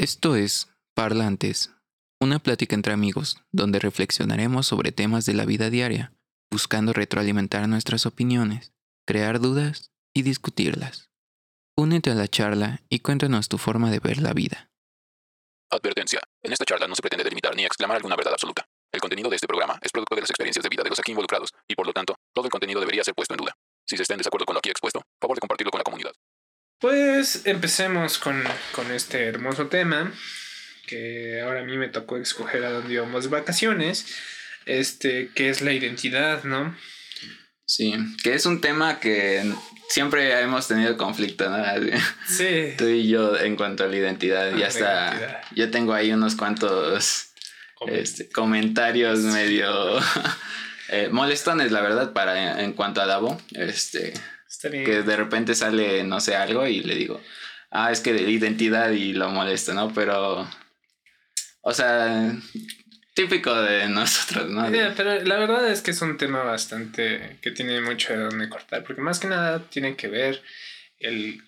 Esto es Parlantes, una plática entre amigos donde reflexionaremos sobre temas de la vida diaria, buscando retroalimentar nuestras opiniones, crear dudas y discutirlas. Únete a la charla y cuéntanos tu forma de ver la vida. Advertencia. En esta charla no se pretende delimitar ni exclamar alguna verdad absoluta. El contenido de este programa es producto de las experiencias de vida de los aquí involucrados y por lo tanto, todo el contenido debería ser puesto en duda. Si se está en desacuerdo con lo aquí expuesto, favor de compartirlo con la comunidad. Pues empecemos con, con este hermoso tema, que ahora a mí me tocó escoger a dónde íbamos de vacaciones, este, que es la identidad, ¿no? Sí, que es un tema que siempre hemos tenido conflicto, ¿no? Sí. Tú y yo en cuanto a la identidad, Ah, ya está. Yo tengo ahí unos cuantos este, comentarios medio eh, molestones, la verdad, para en cuanto a Davo. Este, Que de repente sale, no sé, algo y le digo, ah, es que de identidad y lo molesto, ¿no? Pero, o sea, típico de nosotros, ¿no? Pero la verdad es que es un tema bastante que tiene mucho de dónde cortar, porque más que nada tiene que ver el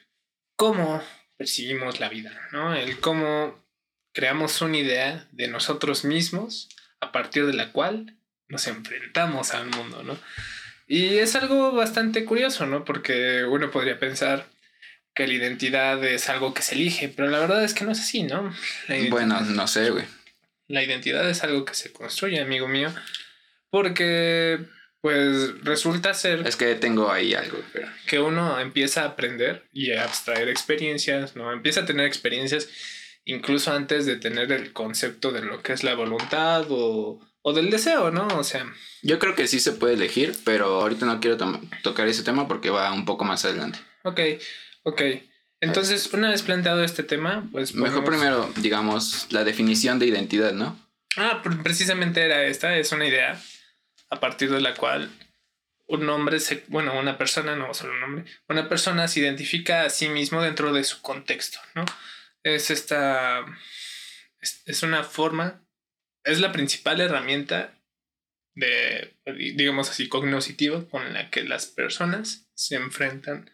cómo percibimos la vida, ¿no? El cómo creamos una idea de nosotros mismos a partir de la cual nos enfrentamos al mundo, ¿no? Y es algo bastante curioso, ¿no? Porque uno podría pensar que la identidad es algo que se elige, pero la verdad es que no es así, ¿no? Bueno, no sé, güey. la identidad es algo que se construye, amigo mío, porque pues resulta ser Es que tengo ahí algo, pero... que uno empieza a aprender y a abstraer experiencias, ¿no? Empieza a tener experiencias incluso antes de tener el concepto de lo que es la voluntad o, o del deseo, ¿no? O sea, Yo creo que sí se puede elegir, pero ahorita no quiero tocar ese tema porque va un poco más adelante. ok, ok. Entonces, una vez planteado este tema, pues... Mejor primero, digamos, la definición de identidad, ¿no? Ah, pre- precisamente era esta, es una idea a partir de la cual un hombre se, bueno, una persona, no solo un hombre, una persona se identifica a sí mismo dentro de su contexto, ¿no? Es esta, es, es una forma, es la principal herramienta de, digamos así, cognoscitiva con la que las personas se enfrentan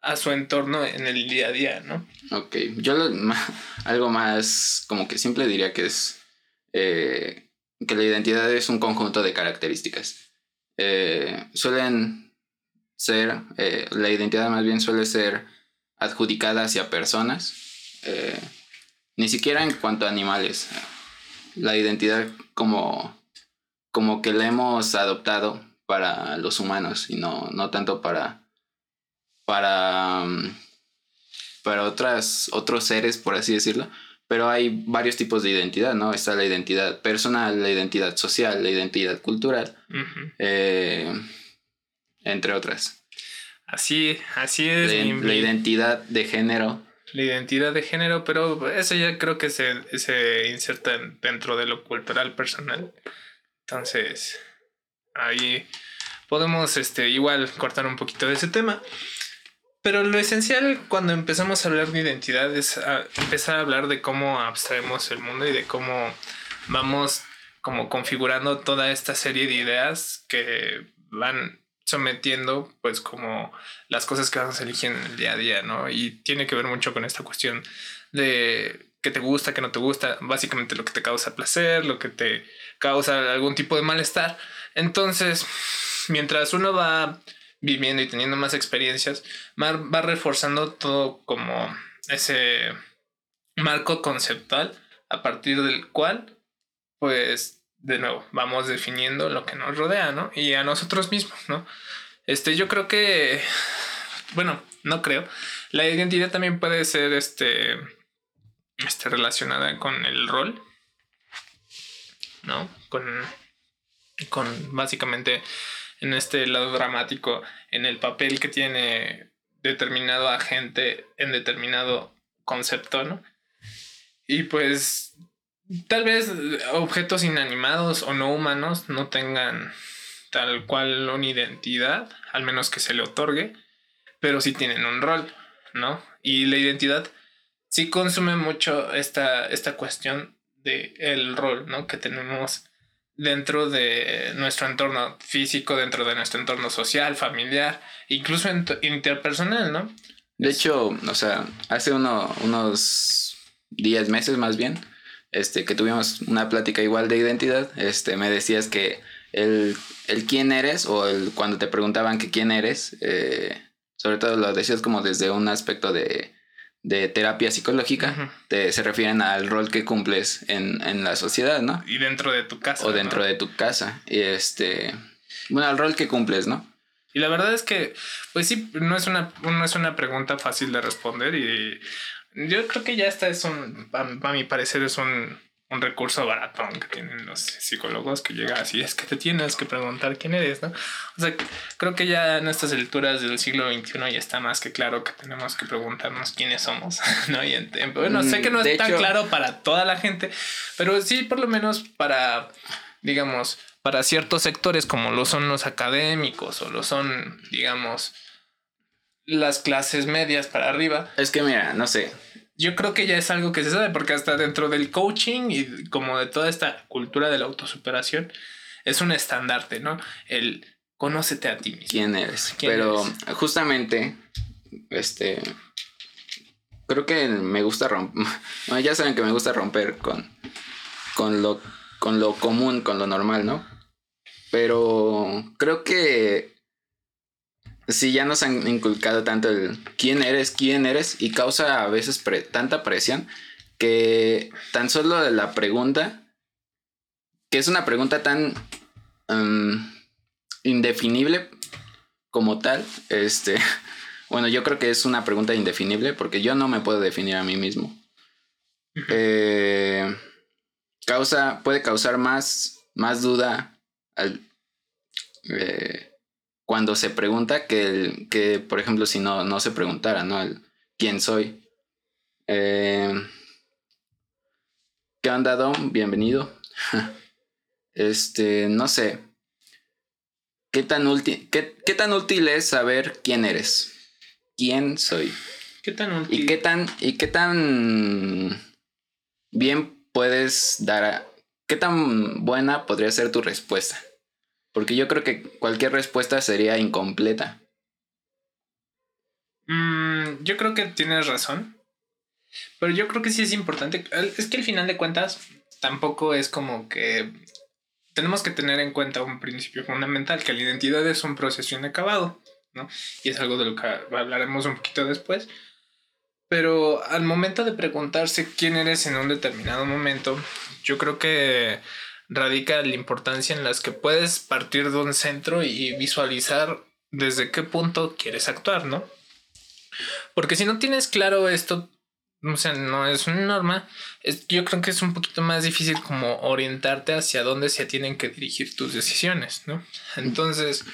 a su entorno en el día a día, ¿no? Ok, yo algo más como que simple diría que es eh, que la identidad es un conjunto de características. Eh, suelen ser, eh, la identidad más bien suele ser adjudicada hacia personas, ni siquiera en cuanto a animales. La identidad como, como que la hemos adoptado para los humanos y no, no tanto para, para, mm, para otras, otros seres, por así decirlo. Pero hay varios tipos de identidad, ¿no? Está la identidad personal, la identidad social, la identidad cultural, eh, entre otras. Así, así es. La, mi- la mi- identidad de género. La identidad de género, pero eso ya creo que se, se inserta en- dentro de lo cultural personal. Entonces, ahí podemos este, igual cortar un poquito de ese tema. Pero lo esencial cuando empezamos a hablar de identidad es a- empezar a hablar de cómo abstraemos el mundo y de cómo vamos como configurando toda esta serie de ideas que van sometiendo pues como las cosas que vamos eligiendo en el día a día, ¿no? Y tiene que ver mucho con esta cuestión de qué te gusta, qué no te gusta, básicamente lo que te causa placer, lo que te causa algún tipo de malestar. Entonces, mientras uno va viviendo y teniendo más experiencias, va reforzando todo como ese marco conceptual a partir del cual, pues, de nuevo, vamos definiendo lo que nos rodea, ¿no? Y a nosotros mismos, ¿no? Este, yo creo que, bueno, no creo. La identidad también puede ser, este, este, relacionada con el rol, ¿no? Con, con básicamente en este lado dramático, en el papel que tiene determinado agente en determinado concepto, ¿no? Y pues tal vez objetos inanimados o no humanos no tengan tal cual una identidad, al menos que se le otorgue, pero sí tienen un rol, ¿no? Y la identidad sí consume mucho esta, esta cuestión de el rol, ¿no? Que tenemos dentro de nuestro entorno físico, dentro de nuestro entorno social, familiar, incluso interpersonal, ¿no? De hecho, o sea, hace uno, unos 10 meses más bien, este, que tuvimos una plática igual de identidad, este, me decías que el, el quién eres o el, cuando te preguntaban que quién eres, eh, sobre todo lo decías como desde un aspecto de, de terapia psicológica, te, se refieren al rol que cumples en, en la sociedad, ¿no? Y dentro de tu casa. O dentro ¿no? de tu casa. Y este, bueno, al rol que cumples, ¿no? Y la verdad es que, pues sí, no es una, no es una pregunta fácil de responder y yo creo que ya esta es un, a, a mi parecer es un, un recurso baratón que tienen los psicólogos que llega así, es que te tienes que preguntar quién eres, ¿no? O sea, creo que ya en estas alturas del siglo XXI ya está más que claro que tenemos que preguntarnos quiénes somos, ¿no? Y en- en- bueno, sé que no Mm, es tan hecho- claro para toda la gente, pero sí por lo menos para, digamos, para ciertos sectores como lo son los académicos o lo son, digamos, las clases medias para arriba, Es que mira, no sé, yo creo que ya es algo que se sabe porque hasta dentro del coaching y como de toda esta cultura de la autosuperación es un estandarte, ¿no? El conócete a ti mismo. quién eres. ¿Quién Pero eres? justamente, este, creo que me gusta romper, ya saben que me gusta romper con, con, lo, con lo común, con lo normal, ¿no? Pero creo que si ya nos han inculcado tanto el quién eres, quién eres, y causa a veces pre- tanta presión que tan solo de la pregunta, que es una pregunta tan em, indefinible como tal, este, bueno, yo creo que es una pregunta indefinible porque yo no me puedo definir a mí mismo. Eh, causa, puede causar más, más duda al, eh, cuando se pregunta que, el, que, por ejemplo, si no, no se preguntara, ¿no? El quién soy. Eh, ¿Qué onda, Dom? Bienvenido. Este, no sé. ¿Qué tan, útil, qué, qué tan útil es saber quién eres? ¿Quién soy? ¿Qué tan ¿Y útil? qué tan, y qué tan bien puedes dar a, qué tan buena podría ser tu respuesta? Porque yo creo que cualquier respuesta sería incompleta. Mm, yo creo que tienes razón. Pero yo creo que sí es importante. Es que al final de cuentas, tampoco es como que tenemos que tener en cuenta un principio fundamental, que la identidad es un proceso inacabado, ¿no? Y es algo de lo que hablaremos un poquito después. Pero al momento de preguntarse quién eres en un determinado momento, yo creo que radica la importancia en las que puedes partir de un centro y visualizar desde qué punto quieres actuar, ¿no? Porque si no tienes claro esto, o sea, no es una norma, es- yo creo que es un poquito más difícil como orientarte hacia dónde se tienen que dirigir tus decisiones, ¿no? Entonces,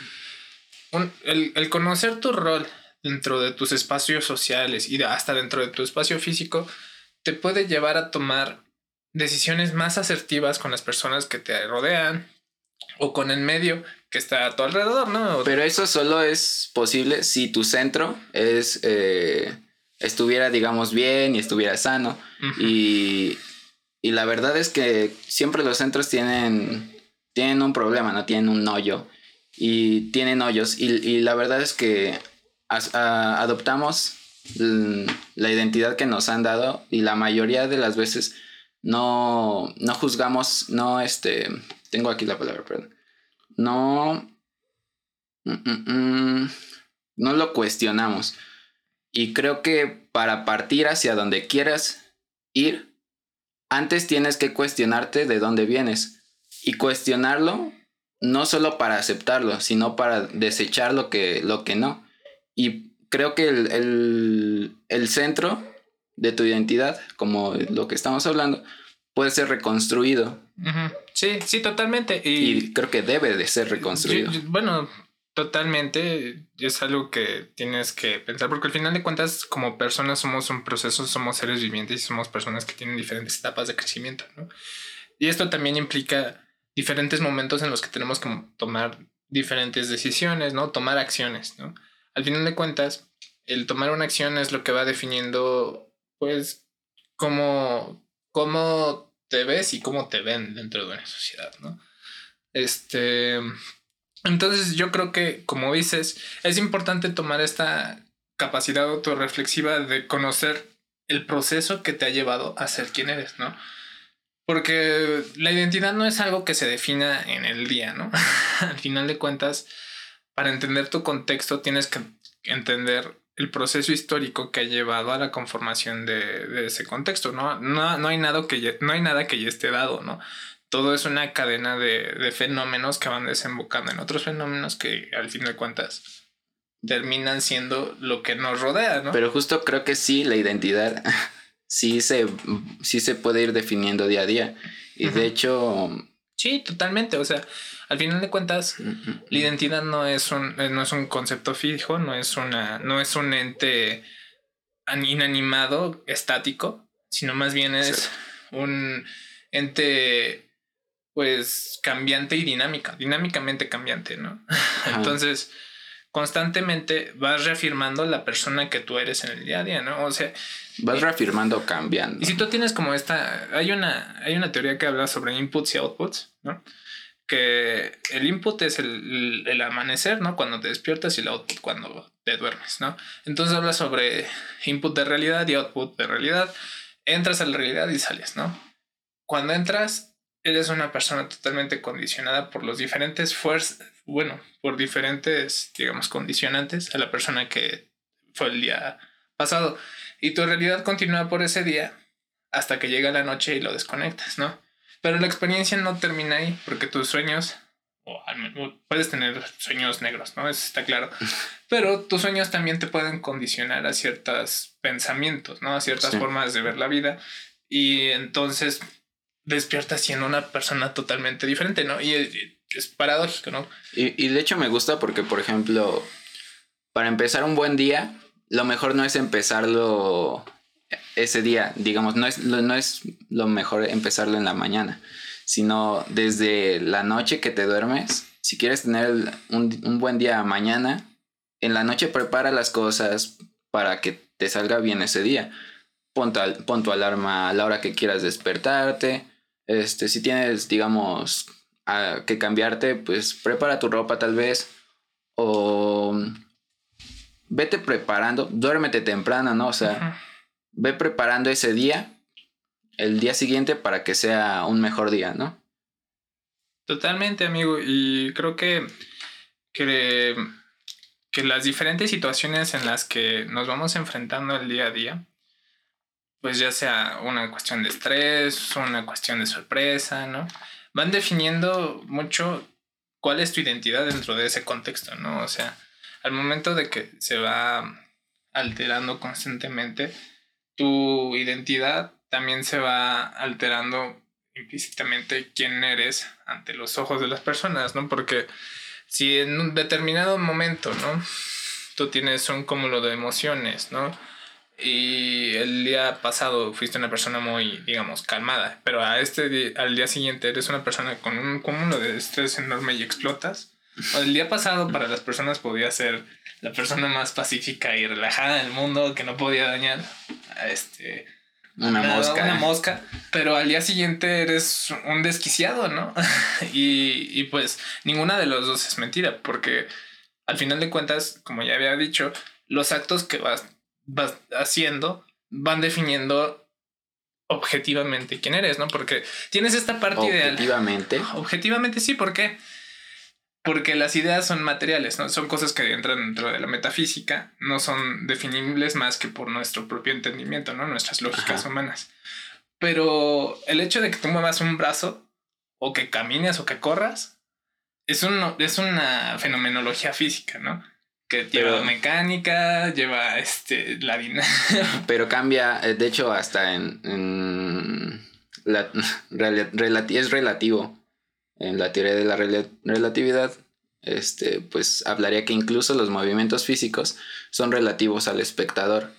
el, conocer tu rol dentro de tus espacios sociales y hasta dentro de tu espacio físico te puede llevar a tomar decisiones más asertivas con las personas que te rodean o con el medio que está a tu alrededor, ¿no? Pero eso solo es posible si tu centro es eh, estuviera, digamos, bien y estuviera sano. Y, y la verdad es que siempre los centros tienen, tienen un problema, ¿no? Tienen un hoyo. Y tienen hoyos. Y, y la verdad es que as- a- adoptamos la identidad que nos han dado y la mayoría de las veces no, no juzgamos, no este, tengo aquí la palabra, perdón. No, mm, mm, mm, no lo cuestionamos. Y creo que para partir hacia donde quieras ir, antes tienes que cuestionarte de dónde vienes. Y cuestionarlo no solo para aceptarlo, sino para desechar lo que, lo que no. Y creo que el, el- el centro de tu identidad, como lo que estamos hablando, puede ser reconstruido. Sí, sí, totalmente. Y, Y, creo que debe de ser reconstruido. yo- yo- bueno, totalmente es algo que tienes que pensar, porque al final de cuentas, como personas somos un proceso, somos seres vivientes y somos personas que tienen diferentes etapas de crecimiento, ¿no? Y esto también implica diferentes momentos en los que tenemos que tomar diferentes decisiones, ¿no? Tomar acciones, ¿no? Al final de cuentas, el tomar una acción es lo que va definiendo, pues, cómo, cómo te ves y cómo te ven dentro de una sociedad, ¿no? Este. Entonces, yo creo que, como dices, es importante tomar esta capacidad autorreflexiva de conocer el proceso que te ha llevado a ser quien eres, ¿no? Porque la identidad no es algo que se defina en el día, ¿no? Al final de cuentas, para entender tu contexto tienes que entender el proceso histórico que ha llevado a la conformación de, ese contexto, ¿no? No, no, hay nada que ya, no hay nada que ya esté dado, ¿no? Todo es una cadena de, de fenómenos que van desembocando en otros fenómenos que al fin de cuentas terminan siendo lo que nos rodea, ¿no? Pero justo creo que sí, la identidad sí se, sí se puede ir definiendo día a día. Y de hecho... Sí, totalmente. O sea, al final de cuentas, la identidad no es un, eh, no es un concepto fijo, no es una, no es un ente inanimado, estático, sino más bien es un ente pues cambiante y dinámica, dinámicamente cambiante, ¿no? Entonces, constantemente vas reafirmando la persona que tú eres en el día a día, ¿no? O sea, vas reafirmando, cambiando. Y si tú tienes como esta, hay una, hay una teoría que habla sobre inputs y outputs, ¿no? Que el input es el, el, amanecer, ¿no? Cuando te despiertas y el output cuando te duermes, ¿no? Entonces habla sobre input de realidad y output de realidad. Entras a la realidad y sales, ¿no? Cuando entras, eres una persona totalmente condicionada por los diferentes fuerzas, bueno, por diferentes, digamos, condicionantes a la persona que fue el día pasado. Y tu realidad continúa por ese día hasta que llega la noche y lo desconectas, ¿no? Pero la experiencia no termina ahí, porque tus sueños, o puedes tener sueños negros, ¿no? Eso está claro. Pero tus sueños también te pueden condicionar a ciertos pensamientos, ¿no? A ciertas formas de ver la vida. Y entonces despiertas siendo una persona totalmente diferente, ¿no? Y es, paradójico, ¿no? Y, y, de hecho me gusta porque, por ejemplo, para empezar un buen día, lo mejor no es empezarlo ese día, digamos, no es, no es lo mejor empezarlo en la mañana, sino desde la noche que te duermes. Si quieres tener un, un buen día mañana, en la noche prepara las cosas para que te salga bien ese día. Pon tu, pon alarma a la hora que quieras despertarte este, si tienes, digamos, que cambiarte, pues prepara tu ropa tal vez. O vete preparando, duérmete temprano, ¿no? O sea, ve preparando ese día, el día siguiente para que sea un mejor día, ¿no? Totalmente, amigo. Y creo que, que, que las diferentes situaciones en las que nos vamos enfrentando el día a día, pues ya sea una cuestión de estrés, una cuestión de sorpresa, ¿no? Van definiendo mucho cuál es tu identidad dentro de ese contexto, ¿no? O sea, al momento de que se va alterando constantemente, tu identidad también se va alterando implícitamente quién eres ante los ojos de las personas, ¿no? Porque si en un determinado momento, ¿no? Tú tienes un cúmulo de emociones, ¿no? y el día pasado fuiste una persona muy, digamos, calmada, pero a este al día siguiente eres una persona con un cúmulo de estrés enorme y explotas. El día pasado para las personas podía ser la persona más pacífica y relajada del mundo que no podía dañar a este una mosca. Una mosca, pero al día siguiente eres un desquiciado, ¿no? y, y pues ninguna de los dos es mentira, porque al final de cuentas, como ya había dicho, los actos que vas vas haciendo van definiendo objetivamente quién eres, ¿no? Porque tienes esta parte ideal. Objetivamente. Objetivamente sí, ¿por qué? Porque las ideas son materiales, ¿no? Son cosas que entran dentro de la metafísica, no son definibles más que por nuestro propio entendimiento, ¿no? Nuestras lógicas humanas. Pero el hecho de que tú muevas un brazo, o que camines, o que corras, es, un, es una fenomenología física, ¿no? que lleva mecánica, lleva este, la dinámica. Pero cambia, eh, de hecho, hasta en, la, es relativo. En la teoría de la relatividad, este, pues hablaría que incluso los movimientos físicos son relativos al espectador.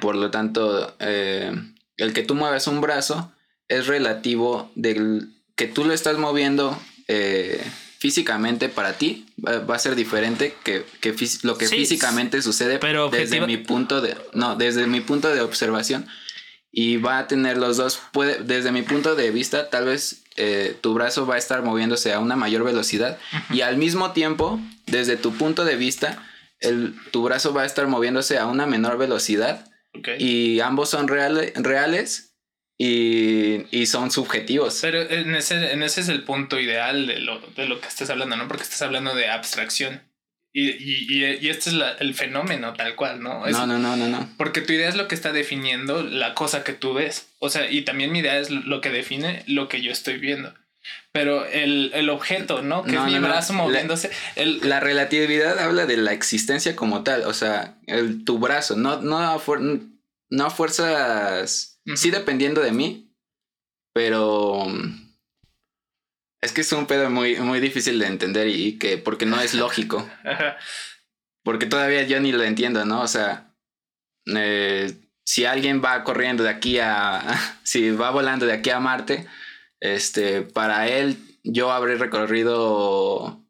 Por lo tanto, eh, el que tú mueves un brazo es relativo del que tú lo estás moviendo. Eh, físicamente para ti va, a ser diferente que, lo que físicamente sucede pero desde mi punto de no desde mi punto de observación y va a tener los dos puede desde mi punto de vista tal vez eh, tu brazo va a estar moviéndose a una mayor velocidad y al mismo tiempo desde tu punto de vista el, tu brazo va a estar moviéndose a una menor velocidad y ambos son reale- reales y, y son subjetivos. Pero en ese, en ese es el punto ideal de lo, de lo que estás hablando, ¿no? Porque estás hablando de abstracción. Y, y, y, este es la- el fenómeno tal cual, ¿no? Es- No, no, no, no, no. Porque tu idea es lo que está definiendo la cosa que tú ves. O sea, y también mi idea es lo que define lo que yo estoy viendo. Pero el, el objeto, ¿no? Que No, es mi no, brazo La- moviéndose. El, La relatividad habla de la existencia como tal, o sea, el, tu brazo, no, no, a fuer- no a fuerzas, Ujú. sí dependiendo de mí, pero es que es un pedo muy, muy difícil de entender y, y que porque no es lógico, porque todavía yo ni lo entiendo, ¿no? O sea, eh, si alguien va corriendo de aquí a, si va volando de aquí a Marte, este, para él yo habré recorrido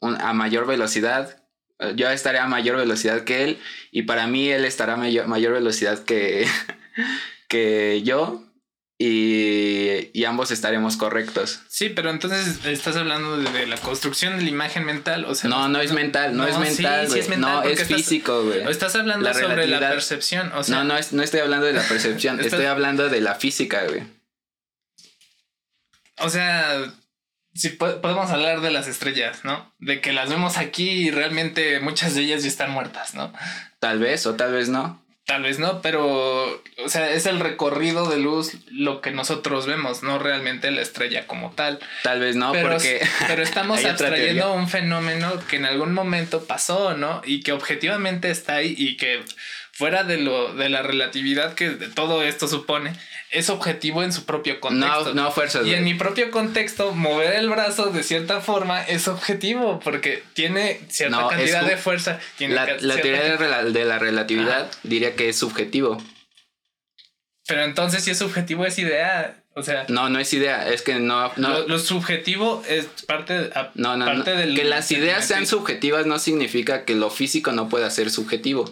un- a mayor velocidad. eh, Yo estaré a mayor velocidad que él y para mí él estará a mayor, mayor velocidad que, que yo y, y ambos estaremos correctos. Sí, pero entonces estás hablando de, de la construcción de la imagen mental. O sea, No, no es mental, no, es sí, mental, sí güey. es mental no, es estás- físico, güey. Estás hablando La sobre la percepción. O sea, no, no, es, no estoy hablando de la percepción, estoy hablando de la física, güey. O sea, si po- podemos hablar de las estrellas, ¿no? De que las vemos aquí y realmente muchas de ellas ya están muertas, ¿no? Tal vez o tal vez no. Tal vez no, pero, o sea, es el recorrido de luz lo que nosotros vemos, no realmente la estrella como tal. Tal vez no, pero, porque pero estamos abstrayendo un fenómeno que en algún momento pasó, ¿no? Y que objetivamente está ahí y que fuera de lo de la relatividad que todo esto supone, es objetivo en su propio contexto. no, no fuerzas. Y en mi propio contexto, mover el brazo de cierta forma es objetivo porque tiene cierta No, cantidad de fuerza. Tiene La, la cierta teoría de, rela- de la relatividad diría que es subjetivo. Pero entonces, si es subjetivo, es idea. O sea, No, no es idea, es que no, no, lo, lo subjetivo es parte, a- no, no, parte del. que las ideas sean subjetivas no significa que lo físico no pueda ser subjetivo.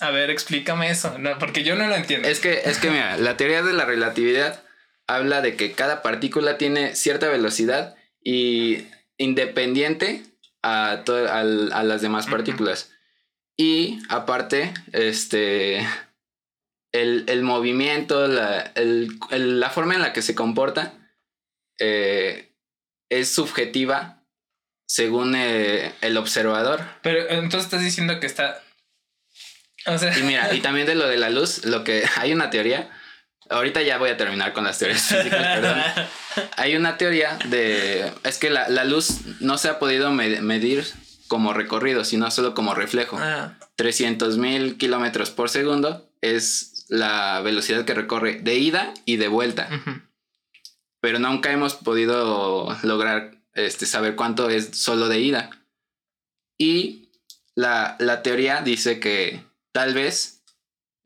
A ver, explícame eso, no, porque yo no lo entiendo. Es que, es que mira, la teoría de la relatividad habla de que cada partícula tiene cierta velocidad y independiente a, to- al- a las demás partículas. Y aparte, este, el, el movimiento, la, el- el- la forma en la que se comporta eh, es subjetiva según eh, el observador. Pero entonces estás diciendo que está. O sea, Y mira, y también de lo de la luz, lo que hay una teoría. Ahorita ya voy a terminar con las teorías físicas, perdón. Hay una teoría de. Es que la, la luz no se ha podido me- medir como recorrido, sino solo como reflejo. Ah, 300 mil kilómetros por segundo es la velocidad que recorre de ida y de vuelta. ujú. Pero nunca hemos podido lograr este, saber cuánto es solo de ida. Y la, la teoría dice que tal vez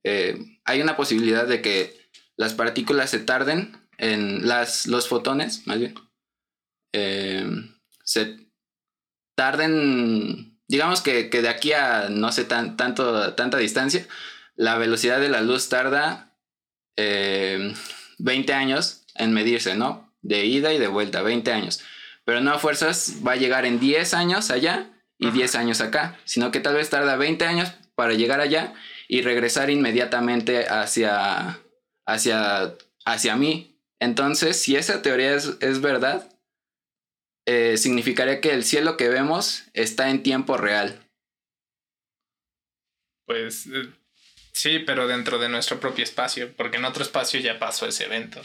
eh, hay una posibilidad de que las partículas se tarden en las, los fotones, más bien, eh, se tarden, digamos que, que de aquí a no sé tan, tanto, tanta distancia, la velocidad de la luz tarda eh, 20 años en medirse, ¿no? De ida y de vuelta, 20 años. Pero no a fuerzas va a llegar en 10 años allá y Ajá. 10 años acá, sino que tal vez tarda 20 años para llegar allá y regresar inmediatamente hacia, hacia, hacia mí. Entonces, si esa teoría es, es verdad, eh, significaría que el cielo que vemos está en tiempo real. Pues eh, sí, pero dentro de nuestro propio espacio, porque en otro espacio ya pasó ese evento.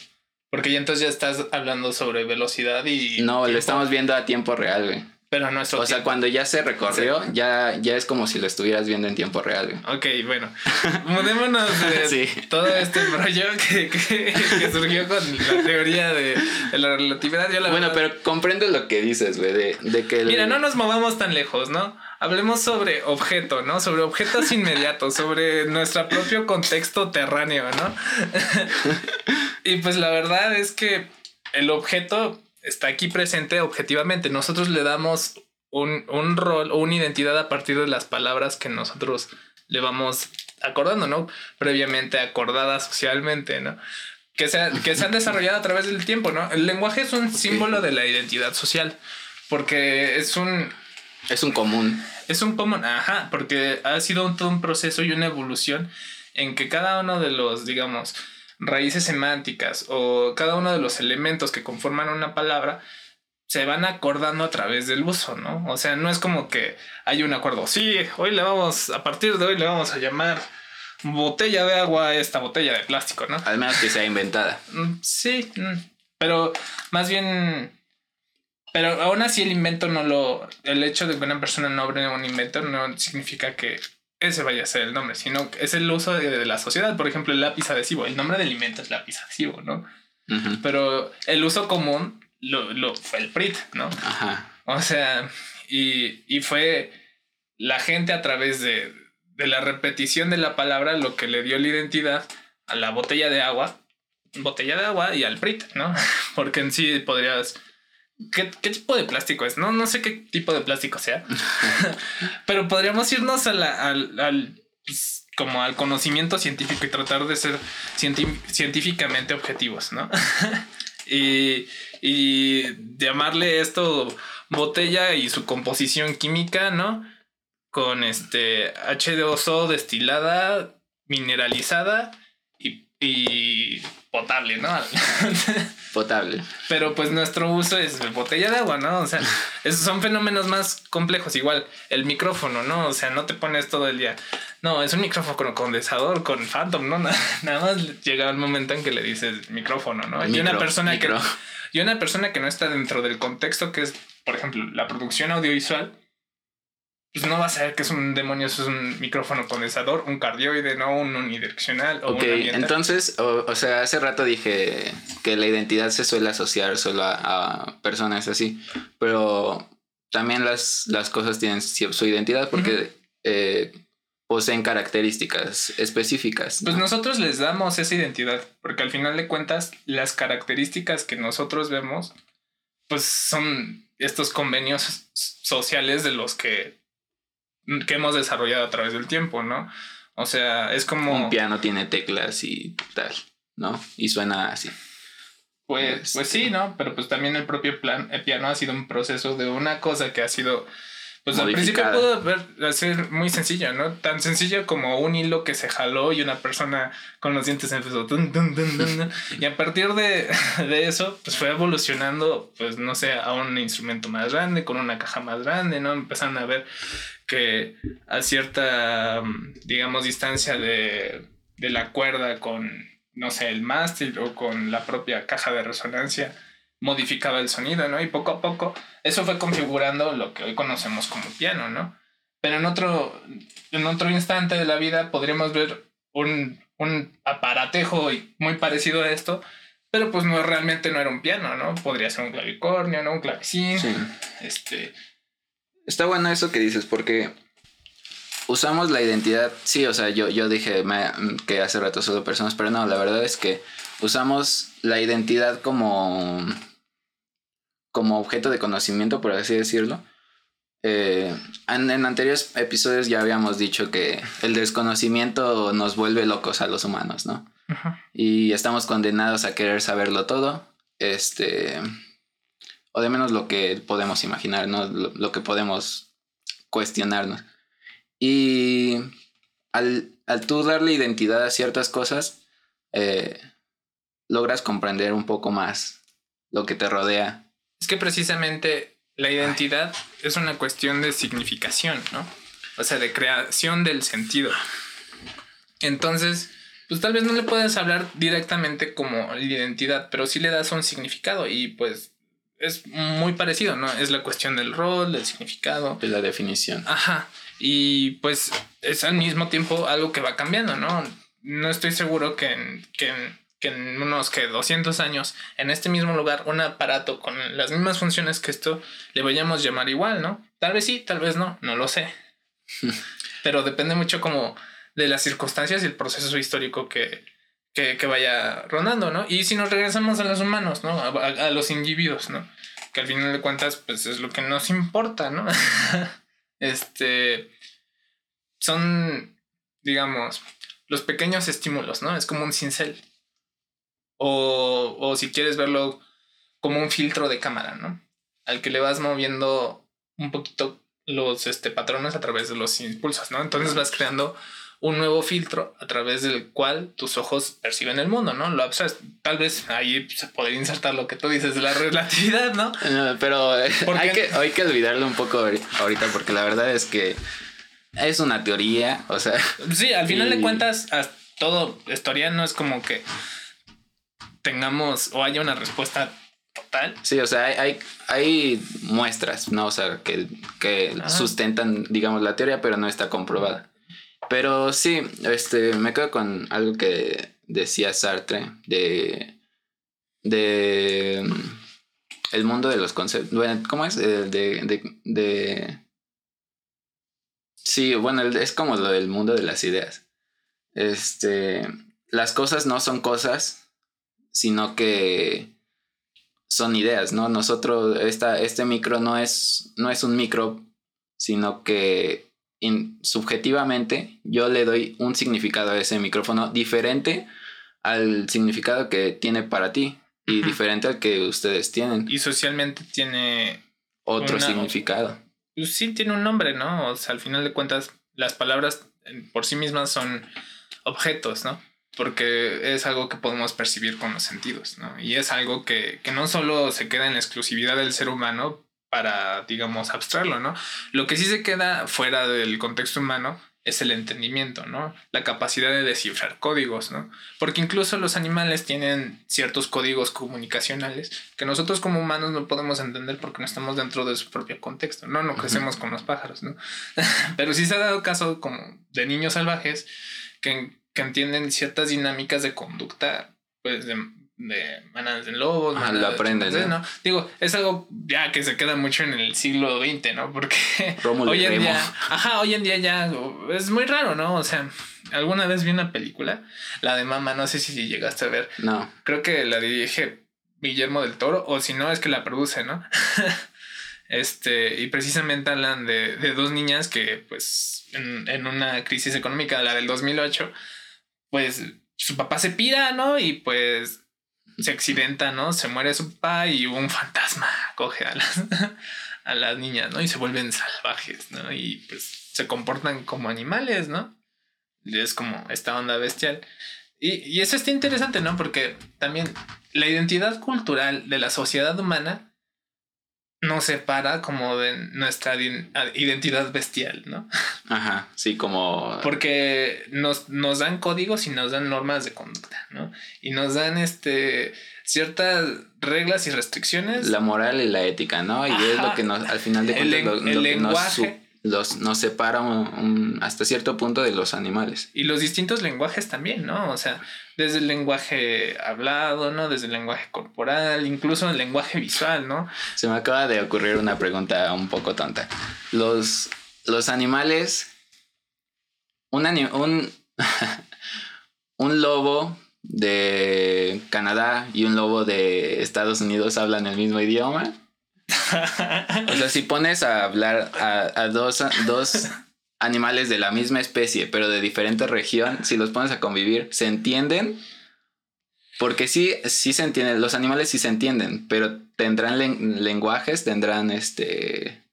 Porque ya entonces ya estás hablando sobre velocidad y. No, lo estamos viendo a tiempo real, güey. Pero nuestro O sea, cuando ya se recorrió, ya, ya es como si lo estuvieras viendo en tiempo real. Ok, bueno. Mudémonos de Sí. todo este rollo que, que, que surgió con la teoría de, de la relatividad. Yo la Bueno, verdad- pero comprendo lo que dices, güey, de, de que el... Mira, no nos movamos tan lejos, ¿no? Hablemos sobre objeto, ¿no? Sobre objetos inmediatos, sobre nuestro propio contexto terráneo, ¿no? y pues la verdad es que el objeto está aquí presente objetivamente. Nosotros le damos un, un rol o una identidad a partir de las palabras que nosotros le vamos acordando, ¿no? Previamente acordadas socialmente, ¿no? Que se, que se han desarrollado a través del tiempo, ¿no? El lenguaje es un símbolo de la identidad social. Porque es un, Es un común. es un común, ajá, porque ha sido un, todo un proceso y una evolución en que cada uno de los, digamos, raíces semánticas o cada uno de los elementos que conforman una palabra se van acordando a través del uso, ¿no? O sea, no es como que hay un acuerdo, sí, hoy le vamos, a partir de hoy le vamos a llamar botella de agua a esta botella de plástico, ¿no? Al menos que sea inventada. Mm, Sí, mm, pero más bien, pero aún así el invento no lo, el hecho de que una persona no abre un invento no significa que ese vaya a ser el nombre, sino que es el uso de, la sociedad. Por ejemplo, el lápiz adhesivo, el nombre del invento es lápiz adhesivo, ¿no? Pero el uso común lo, lo fue el PRIT, ¿no? Ajá. O sea, y, y fue la gente a través de, de la repetición de la palabra lo que le dio la identidad a la botella de agua, botella de agua y al PRIT, ¿no? Porque en sí podrías... ¿Qué, qué tipo de plástico es? No, no sé qué tipo de plástico sea, pero podríamos irnos a la- al, al, pues, como al conocimiento científico y tratar de ser científicamente objetivos, ¿no? y, y llamarle esto botella y su composición química, ¿no? Con este H2O destilada, mineralizada y, y potable, ¿no? Potable. Pero pues nuestro uso es botella de agua, ¿no? O sea, esos son fenómenos más complejos. Igual el micrófono, ¿no? O sea, no te pones todo el día. No, es un micrófono con condensador, con Phantom, ¿no? Nada más llega el momento en que le dices micrófono, ¿no? y una persona micro. que y una persona que no está dentro del contexto que es, por ejemplo, la producción audiovisual, pues no va a saber que es un demonio, eso es un micrófono condensador, un cardioide, no un unidireccional o Ok, un entonces, o, o sea, hace rato dije que la identidad se suele asociar solo a, a personas así, pero también las, las cosas tienen su identidad porque eh, poseen características específicas. Pues ¿no? nosotros les damos esa identidad, porque al final de cuentas, las características que nosotros vemos, pues son estos convenios sociales de los que, que hemos desarrollado a través del tiempo, ¿no? O sea, es como... Un piano tiene teclas y tal, ¿no? Y suena así. Pues, pues sí, ¿no? Pero pues también el propio plan, el piano ha sido un proceso de una cosa que ha sido, pues al principio pudo ser muy sencillo, ¿no? Tan sencillo como un hilo que se jaló y una persona con los dientes empezó tun. y a partir de, de eso, pues fue evolucionando, pues no sé, a un instrumento más grande, con una caja más grande, ¿no? Empezaron a ver que a cierta, digamos, distancia de, de la cuerda con, no sé, el mástil o con la propia caja de resonancia, modificaba el sonido, ¿no? Y poco a poco eso fue configurando lo que hoy conocemos como piano, ¿no? Pero en otro, en otro instante de la vida podríamos ver un, un aparatejo muy parecido a esto, pero pues no realmente no era un piano, ¿no? Podría ser un clavicornio, ¿no? Un clavecín, Sí. este... Está bueno eso que dices porque usamos la identidad, sí, o sea, yo, yo dije me- que hace rato solo personas, pero no, la verdad es que usamos la identidad como, como objeto de conocimiento, por así decirlo. Eh, en, en anteriores episodios ya habíamos dicho que el desconocimiento nos vuelve locos a los humanos, ¿no? Y estamos condenados a querer saberlo todo. Este. O de menos lo que podemos imaginar, ¿no? Lo, lo que podemos cuestionarnos. Y al, al tú darle identidad a ciertas cosas, eh, logras comprender un poco más lo que te rodea. Es que precisamente la identidad es una cuestión de significación, ¿no? O sea, de creación del sentido. Entonces, pues tal vez no le puedes hablar directamente como la identidad, pero sí le das un significado y pues es muy parecido, ¿no? Es la cuestión del rol, del significado. Es la definición. Ajá. Y pues es al mismo tiempo algo que va cambiando, ¿no? No estoy seguro que en, que en, que en unos que 200 años, en este mismo lugar, un aparato con las mismas funciones que esto, le vayamos a llamar igual, ¿no? Tal vez sí, tal vez no, no lo sé. Pero depende mucho como de las circunstancias y el proceso histórico que, que, que vaya rondando, ¿no? Y si nos regresamos a los humanos, ¿no? A, a- a los individuos, ¿no? Que al final de cuentas, pues es lo que nos importa, ¿no? este, son, digamos, los pequeños estímulos, ¿no? Es como un cincel. O, o si quieres verlo como un filtro de cámara, ¿no? Al que le vas moviendo un poquito los este, patrones a través de los impulsos, ¿no? Entonces vas creando un nuevo filtro a través del cual tus ojos perciben el mundo, ¿no? Lo abstraes. Tal vez ahí se podría insertar lo que tú dices de la relatividad, ¿no? No, pero eh, ¿Por hay que, hay que olvidarlo un poco ahori- ahorita porque la verdad es que es una teoría, o sea, Sí, al final Y- de cuentas, as- todo historia no es como que tengamos o haya una respuesta total. sí, o sea, hay, hay, hay muestras, ¿no? O sea, que, que sustentan, digamos, la teoría, pero no está comprobada. Pero sí, este, me quedo con algo que decía Sartre de, de el mundo de los conceptos. Bueno, ¿cómo es? Eh, De, de, de- Sí, bueno, es como lo del mundo de las ideas. Este, las cosas no son cosas, sino que son ideas, ¿no? Nosotros, esta, este micro no es, no es un micro, sino que in- subjetivamente yo le doy un significado a ese micrófono diferente al significado que tiene para ti y diferente al que ustedes tienen. Y socialmente tiene. Otro una- significado. Pues sí, tiene un nombre, ¿no? O sea, al final de cuentas, las palabras por sí mismas son objetos, ¿no? Porque es algo que podemos percibir con los sentidos, ¿no? Y es algo que, que no solo se queda en la exclusividad del ser humano para, digamos, abstraerlo, ¿no? Lo que sí se queda fuera del contexto humano es el entendimiento, ¿no? La capacidad de descifrar códigos, ¿no? Porque incluso los animales tienen ciertos códigos comunicacionales que nosotros como humanos no podemos entender porque no estamos dentro de su propio contexto, ¿no? No crecemos con los pájaros, ¿no? Pero sí se ha dado caso como de niños salvajes que, que entienden ciertas dinámicas de conducta, pues de, de manadas de lobos, manadas lo de aprenden, chimpancés, ¿no? ¿no? Digo, es algo ya que se queda mucho en el siglo XX, ¿no? Porque hoy en Remo. día, ajá, hoy en día ya es muy raro, ¿no? O sea, alguna vez vi una película, la de Mama, no sé si llegaste a ver, No. creo que la dirige Guillermo del Toro, o si no, es que la produce, ¿no? este, y precisamente hablan de, de dos niñas que, pues, en, en una crisis económica, la del 2008, pues su papá se pira, ¿no? Y pues se accidenta, ¿no? Se muere su papá y un fantasma coge a las, a las niñas, ¿no? Y se vuelven salvajes, ¿no? Y pues se comportan como animales, ¿no? Es como esta onda bestial. Y, y eso está interesante, ¿no? Porque también la identidad cultural de la sociedad humana nos separa como de nuestra identidad bestial, ¿no? Ajá, sí, como... Porque nos, nos dan códigos y nos dan normas de conducta, ¿no? Y nos dan este ciertas reglas y restricciones. la moral y la ética, ¿no? Y es lo que nos, al final de cuentas, lo, el lo que lenguaje. Los, nos separa un- un- hasta cierto punto de los animales. Y los distintos lenguajes también, ¿no? O sea, desde el lenguaje hablado, ¿no? Desde el lenguaje corporal, incluso el lenguaje visual, ¿no? Se me acaba de ocurrir una pregunta un poco tonta. Los, los animales, un, un, un lobo de Canadá y un lobo de Estados Unidos hablan el mismo idioma. O sea, si pones a hablar a, a dos, dos animales de la misma especie, pero de diferente región, si los pones a convivir, ¿se entienden? Porque sí, sí se entienden, los animales sí se entienden, pero tendrán len- lenguajes, tendrán este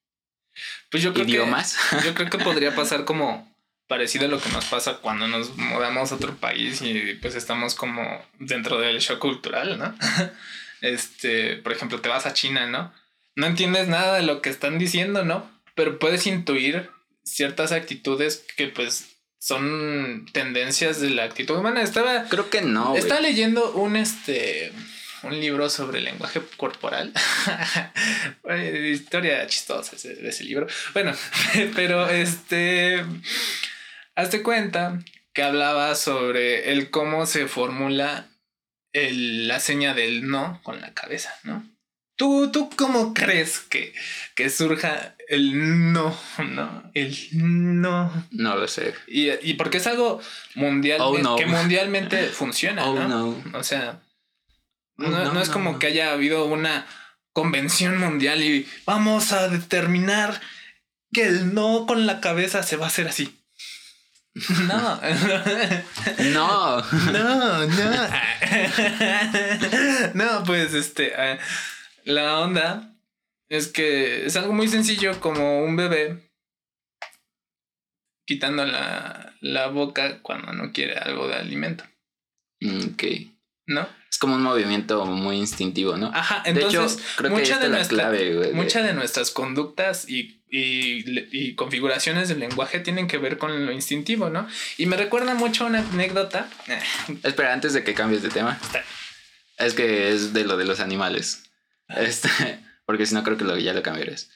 Pues yo creo idiomas. que yo creo que podría pasar como parecido a lo que nos pasa cuando nos mudamos a otro país y pues estamos como dentro del shock cultural, ¿no? Este, por ejemplo, te vas a China, ¿no? No entiendes nada de lo que están diciendo, ¿no? Pero puedes intuir ciertas actitudes que pues son tendencias de la actitud humana. Estaba Creo que no. Estaba leyendo un este un libro sobre el lenguaje corporal. Historia chistosa ese- de ese libro. Bueno, pero este hazte cuenta que hablaba sobre el cómo se formula el- la seña del no con la cabeza, ¿no? ¿Tú, tú cómo crees que, que surja el no, no? El no. No lo sé. Y, y porque es algo mundial Oh, no. que mundialmente funciona, Oh ¿no? no. O sea, Oh, no, no, es como que haya habido una convención mundial y vamos a determinar que el no con la cabeza se va a hacer así. No. No. No, no. no, pues este, eh, la onda es que es algo muy sencillo como un bebé quitando la, la boca cuando no quiere algo de alimento, Mm, Ok. ¿no? Es como un movimiento muy instintivo, ¿no? Ajá, de hecho, entonces creo que mucha está de nuestra- clave, güey. de- Muchas de nuestras conductas y, y, y configuraciones del lenguaje tienen que ver con lo instintivo, ¿no? Y me recuerda mucho a una anécdota. Espera, antes de que cambies de tema. Está. Es que es de lo de los animales. Este, porque si no, creo que lo, ya lo cambiarás.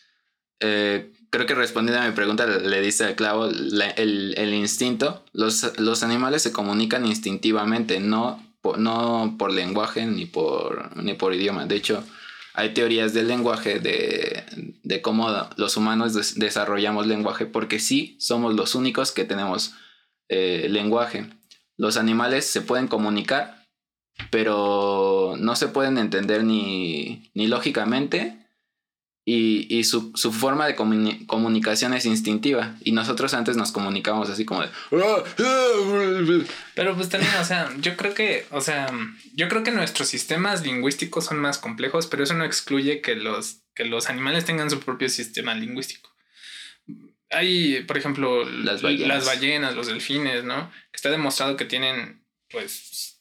Eh, creo que respondiendo a mi pregunta, le diste al clavo la- el, el instinto. Los, los animales se comunican instintivamente, no por, no por lenguaje ni por, ni por idioma. De hecho, hay teorías del lenguaje de, de cómo los humanos des- desarrollamos lenguaje, porque sí somos los únicos que tenemos eh, lenguaje. Los animales se pueden comunicar, pero no se pueden entender ni, ni lógicamente. Y, y su, su forma de comuni- comunicación es instintiva. Y nosotros antes nos comunicábamos así como de... Pero pues también, o sea, yo creo que, o sea, yo creo que nuestros sistemas lingüísticos son más complejos, pero eso no excluye que los, que los animales tengan su propio sistema lingüístico. Hay, por ejemplo, Las ballenas. las ballenas, los delfines, ¿no? Que está demostrado que tienen, pues,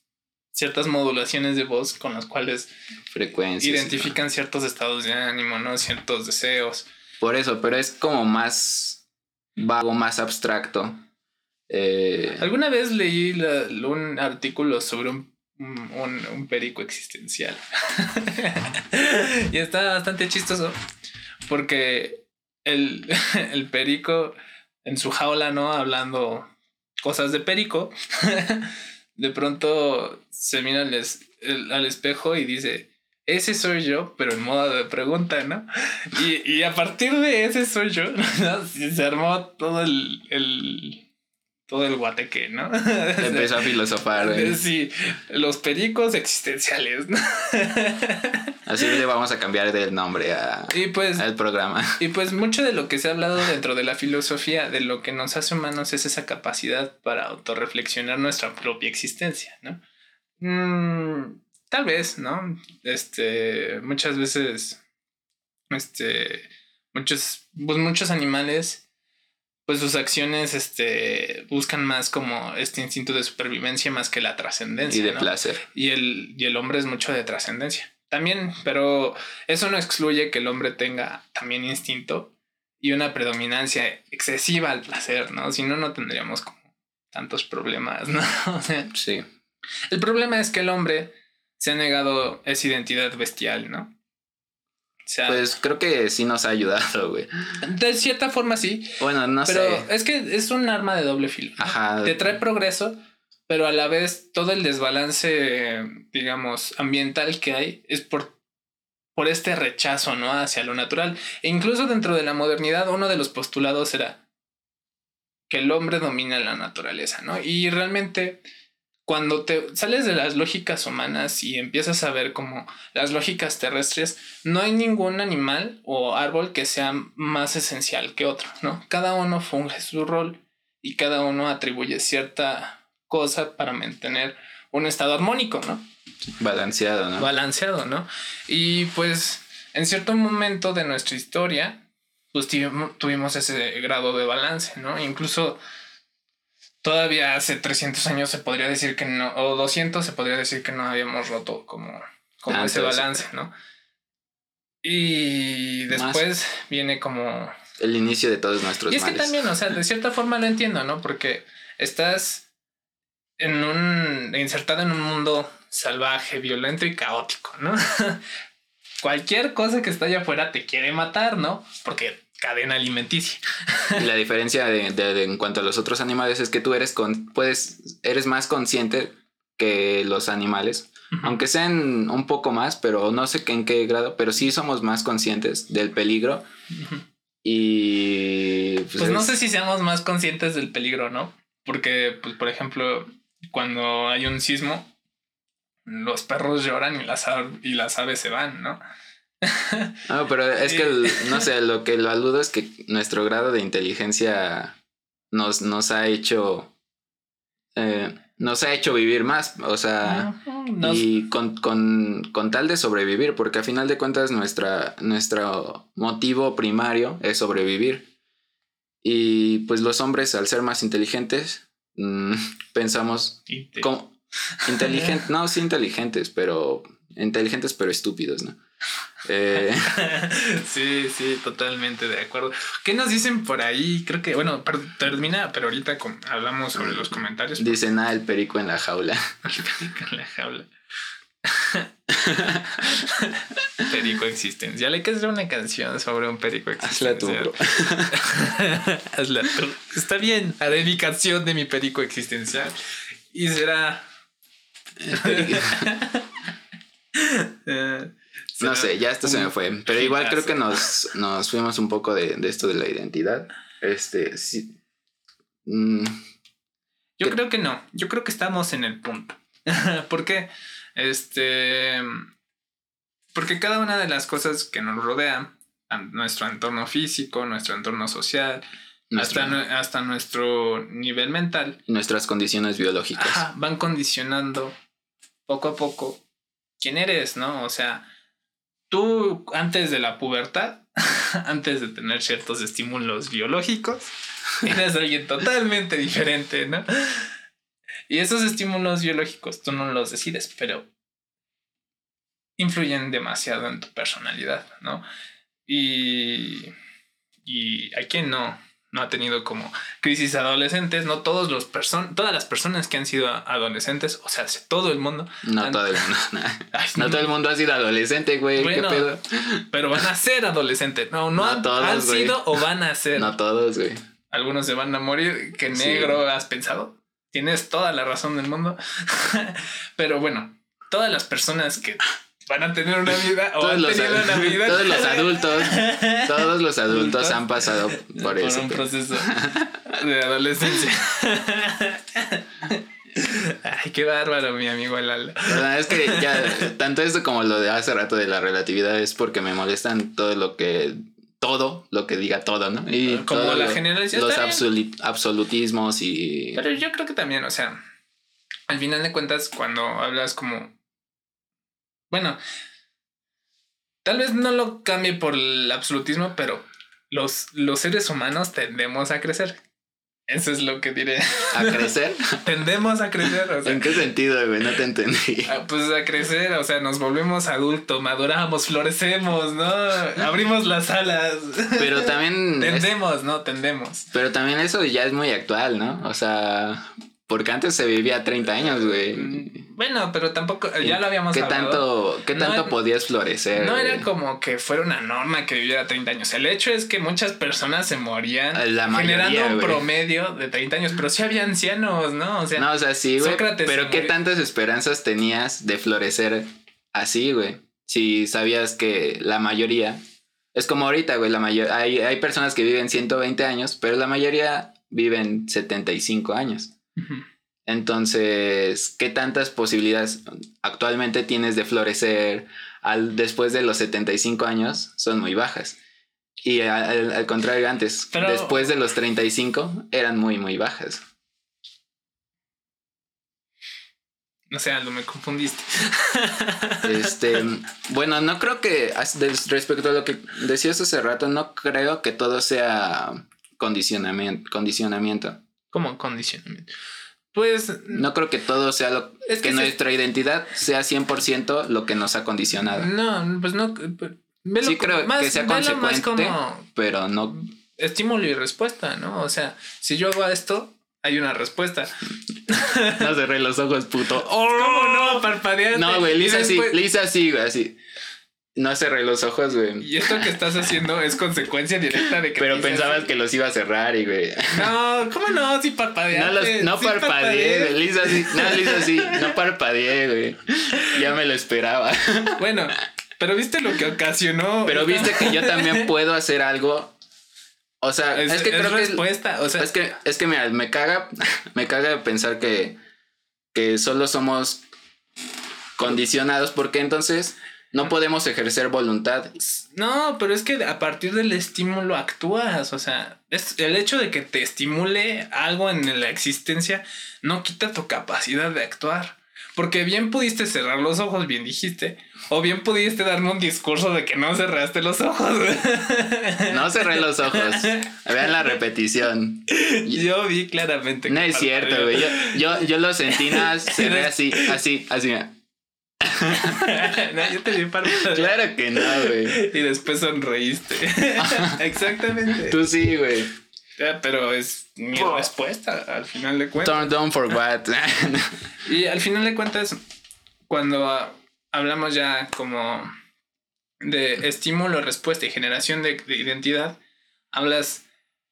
ciertas modulaciones de voz con las cuales Frecuencias. identifican ciertos estados de ánimo, ¿no? Ciertos deseos. Por eso, pero es como más vago, más abstracto. Eh, Alguna vez leí la- un artículo sobre un, un, un perico existencial. y está bastante chistoso porque el, el perico en su jaula, ¿no? Hablando cosas de perico, de pronto se mira al, es- el- al espejo y dice, ese soy yo, pero en modo de pregunta, ¿no? Y, y a partir de ese soy yo, se armó todo el, el todo el guateque, ¿no? empezó a filosofar. güey. Sí, los pericos existenciales, ¿no? Así le vamos a cambiar del nombre a- Y pues, al programa. y pues mucho de lo que se ha hablado dentro de la filosofía, de lo que nos hace humanos es esa capacidad para autorreflexionar nuestra propia existencia, ¿no? Mm, tal vez, ¿no? Este, muchas veces, este, muchos, pues muchos animales, pues sus acciones, este, buscan más como este instinto de supervivencia más que la trascendencia. Y de ¿no? placer. Y el, y el hombre es mucho de trascendencia. También, pero eso no excluye que el hombre tenga también instinto y una predominancia excesiva al placer, ¿no? Si no, no tendríamos como tantos problemas, ¿no? O sea, Sí. el problema es que el hombre se ha negado esa identidad bestial, ¿no? O sea, Pues creo que sí nos ha ayudado, güey. de cierta forma sí, Bueno, no pero sé. es que es un arma de doble filo. ¿no? Ajá. te trae progreso, pero a la vez todo el desbalance, digamos, ambiental que hay es por, por este rechazo, ¿no? Hacia lo natural. E incluso dentro de la modernidad, uno de los postulados era que el hombre domina la naturaleza, ¿no? Y realmente cuando te sales de las lógicas humanas y empiezas a ver como las lógicas terrestres, no hay ningún animal o árbol que sea más esencial que otro, ¿no? Cada uno funge su rol y cada uno atribuye cierta cosa para mantener un estado armónico, ¿no? Balanceado, ¿no? Balanceado, ¿no? Y pues en cierto momento de nuestra historia, pues tuvimos, tuvimos ese grado de balance, ¿no? Incluso todavía hace 300 años se podría decir que no, o 200 se podría decir que no habíamos roto como, como Tanto ese balance, ¿no? Y después viene como El inicio de todos nuestros y es que también, o sea, de cierta forma lo entiendo, ¿no? Porque estás en un insertado en un mundo salvaje, violento y caótico, ¿no? Cualquier cosa que está allá afuera te quiere matar, ¿no? Porque cadena alimenticia. Y la diferencia de, de- de- en cuanto a los otros animales es que tú eres con, puedes, eres más consciente que los animales, aunque sean un poco más, pero no sé en qué grado, pero sí somos más conscientes del peligro y pues, Pues no es- sé si seamos más conscientes del peligro, ¿no? Porque, pues, por ejemplo, cuando hay un sismo, los perros lloran y las, y las aves se van, ¿no? No, pero es que no sé, lo que lo aludo es que nuestro grado de inteligencia nos, nos ha hecho eh, nos ha hecho vivir más, o sea, nos- y con, con, con tal de sobrevivir, porque a final de cuentas nuestra, nuestro motivo primario es sobrevivir. Y pues los hombres, al ser más inteligentes, mm, pensamos Inte- como inteligentes, no, sí inteligentes, pero inteligentes pero estúpidos, ¿no? Eh, sí, sí, totalmente de acuerdo. ¿Qué nos dicen por ahí? Creo que, bueno, per- termina, pero ahorita hablamos sobre los comentarios. dicen, ah, el perico en la jaula. Con la jaula. perico existencial. Hay que hacer una canción sobre un perico Hazla existencial. tú, bro. Hazla tú. Está bien. La dedicación de mi perico existencial. Y será. No sé, ya esto se me fue. Pero igual creo que nos, nos fuimos un poco de, de esto de la identidad. Este, sí. Mm, Yo ¿Qué? creo que no. Yo creo que estamos en el punto. porque este porque cada una de las cosas que nos rodean, an- nuestro entorno físico, nuestro entorno social, nuestro- hasta, hasta nuestro nivel mental, nuestras condiciones biológicas. ajá, van condicionando poco a poco quién eres, ¿no? O sea, tú antes de la pubertad, antes de tener ciertos estímulos biológicos, eres alguien totalmente diferente, ¿no? Y esos estímulos biológicos tú no los decides, pero influyen demasiado en tu personalidad, ¿no? Y, y a quien no, no ha tenido como crisis adolescentes, no todos los person todas las personas que han sido adolescentes, o sea, todo el mundo, No todo el mundo. Ay, No todo el mundo ha sido adolescente, güey. Bueno, ¿Qué pedo? pero van a ser adolescentes. No, no, No han, todos, han sido o van a ser. No todos, güey. Algunos se van a morir. ¿Qué Sí. negro has pensado? Tienes toda la razón del mundo. Pero bueno, todas las personas que van a tener una vida o Todos han los, tenido una vida. todos los adultos, todos los adultos han pasado por, por eso. un güey. proceso de adolescencia. Ay, qué bárbaro, mi amigo Lalo. La verdad es que ya, tanto esto como lo de hace rato de la relatividad es porque me molestan todo lo que, todo lo que diga todo, ¿no? Y Como todo la lo- generalización. Los absolutismos y... Pero yo creo que también, o sea, al final de cuentas, cuando hablas como. Bueno, tal vez no lo cambie por el absolutismo, pero los, los seres humanos tendemos a crecer. Eso es lo que diré. ¿A crecer? tendemos a crecer, o sea. ¿En qué sentido, güey? No te entendí. ah, Pues a crecer, o sea, nos volvemos adultos, maduramos, florecemos, ¿no? Abrimos las alas. Pero también... es- Tendemos, ¿no? Tendemos. pero también eso ya es muy actual, ¿no? O sea, porque antes se vivía 30 años, güey. Bueno, pero tampoco, ya lo habíamos ¿Qué hablado. tanto, qué No tanto era- podías florecer? No era como que fuera una norma que viviera 30 años. El hecho es que muchas personas se morían La mayoría, generando un güey. promedio de 30 años, pero sí había ancianos, ¿no? O sea, No, o sea, sí, güey. Sócrates Pero qué tantas esperanzas tenías de florecer así, güey. Si sabías que la mayoría. Es como ahorita, güey. La mayor, hay, hay personas que viven 120 años, pero la mayoría viven 75 años. Entonces, ¿qué tantas posibilidades actualmente tienes de florecer al, después de los 75 años? Son muy bajas. Y al, al contrario, antes, Pero- después de los 35, eran muy, muy bajas. o sea, lo me confundiste. Este, bueno, no creo que, respecto a lo que decías hace rato, no creo que todo sea condicionamiento. condicionamiento. ¿Cómo condicionamiento? Pues No creo que todo sea lo Es que, que se- nuestra identidad sea 100% lo que nos ha condicionado. no, pues no. pues, velo Sí como- creo más- que sea consecuente, como pero no estímulo y respuesta, ¿no? O sea, si yo hago esto, hay una respuesta. No cerré los ojos, puto. ¿Cómo no? Parpadeante. No, güey, Y Lisa sí, después- Lisa sí, güey, así. No cerré los ojos, güey. Y esto que estás haciendo es consecuencia directa de que. Pero pensabas que los iba a cerrar y, güey. No, ¿cómo no? Sí parpadeaste. No, los, no sí parpadeé, güey. Lisa sí. No, Lisa sí. No parpadeé, güey. Ya me lo esperaba. Bueno, pero viste lo que ocasionó. Pero viste que yo también puedo hacer algo. O sea, Es, es, que es creo que. respuesta. O sea, Es que, es que mira, me caga, me caga pensar que, que solo somos condicionados porque entonces no podemos ejercer voluntad. No, pero es que a partir del estímulo actúas. O sea, es el hecho de que te estimule algo en la existencia no quita tu capacidad de actuar. Porque bien pudiste cerrar los ojos, bien dijiste. O bien pudiste darme un discurso de que no cerraste los ojos. No cerré los ojos. Vean la repetición. Yo vi claramente. No es cierto, güey. Yo, yo, yo lo sentí nada, cerré así, así, así. mira. no, yo te vi parpadear. Claro que no, güey. Y después sonreíste. Exactamente. Tú sí, güey. Pero es mi respuesta al final de cuentas. Don't, don't for what. Y al final de cuentas, cuando hablamos ya como de estímulo, respuesta y generación de, de identidad, hablas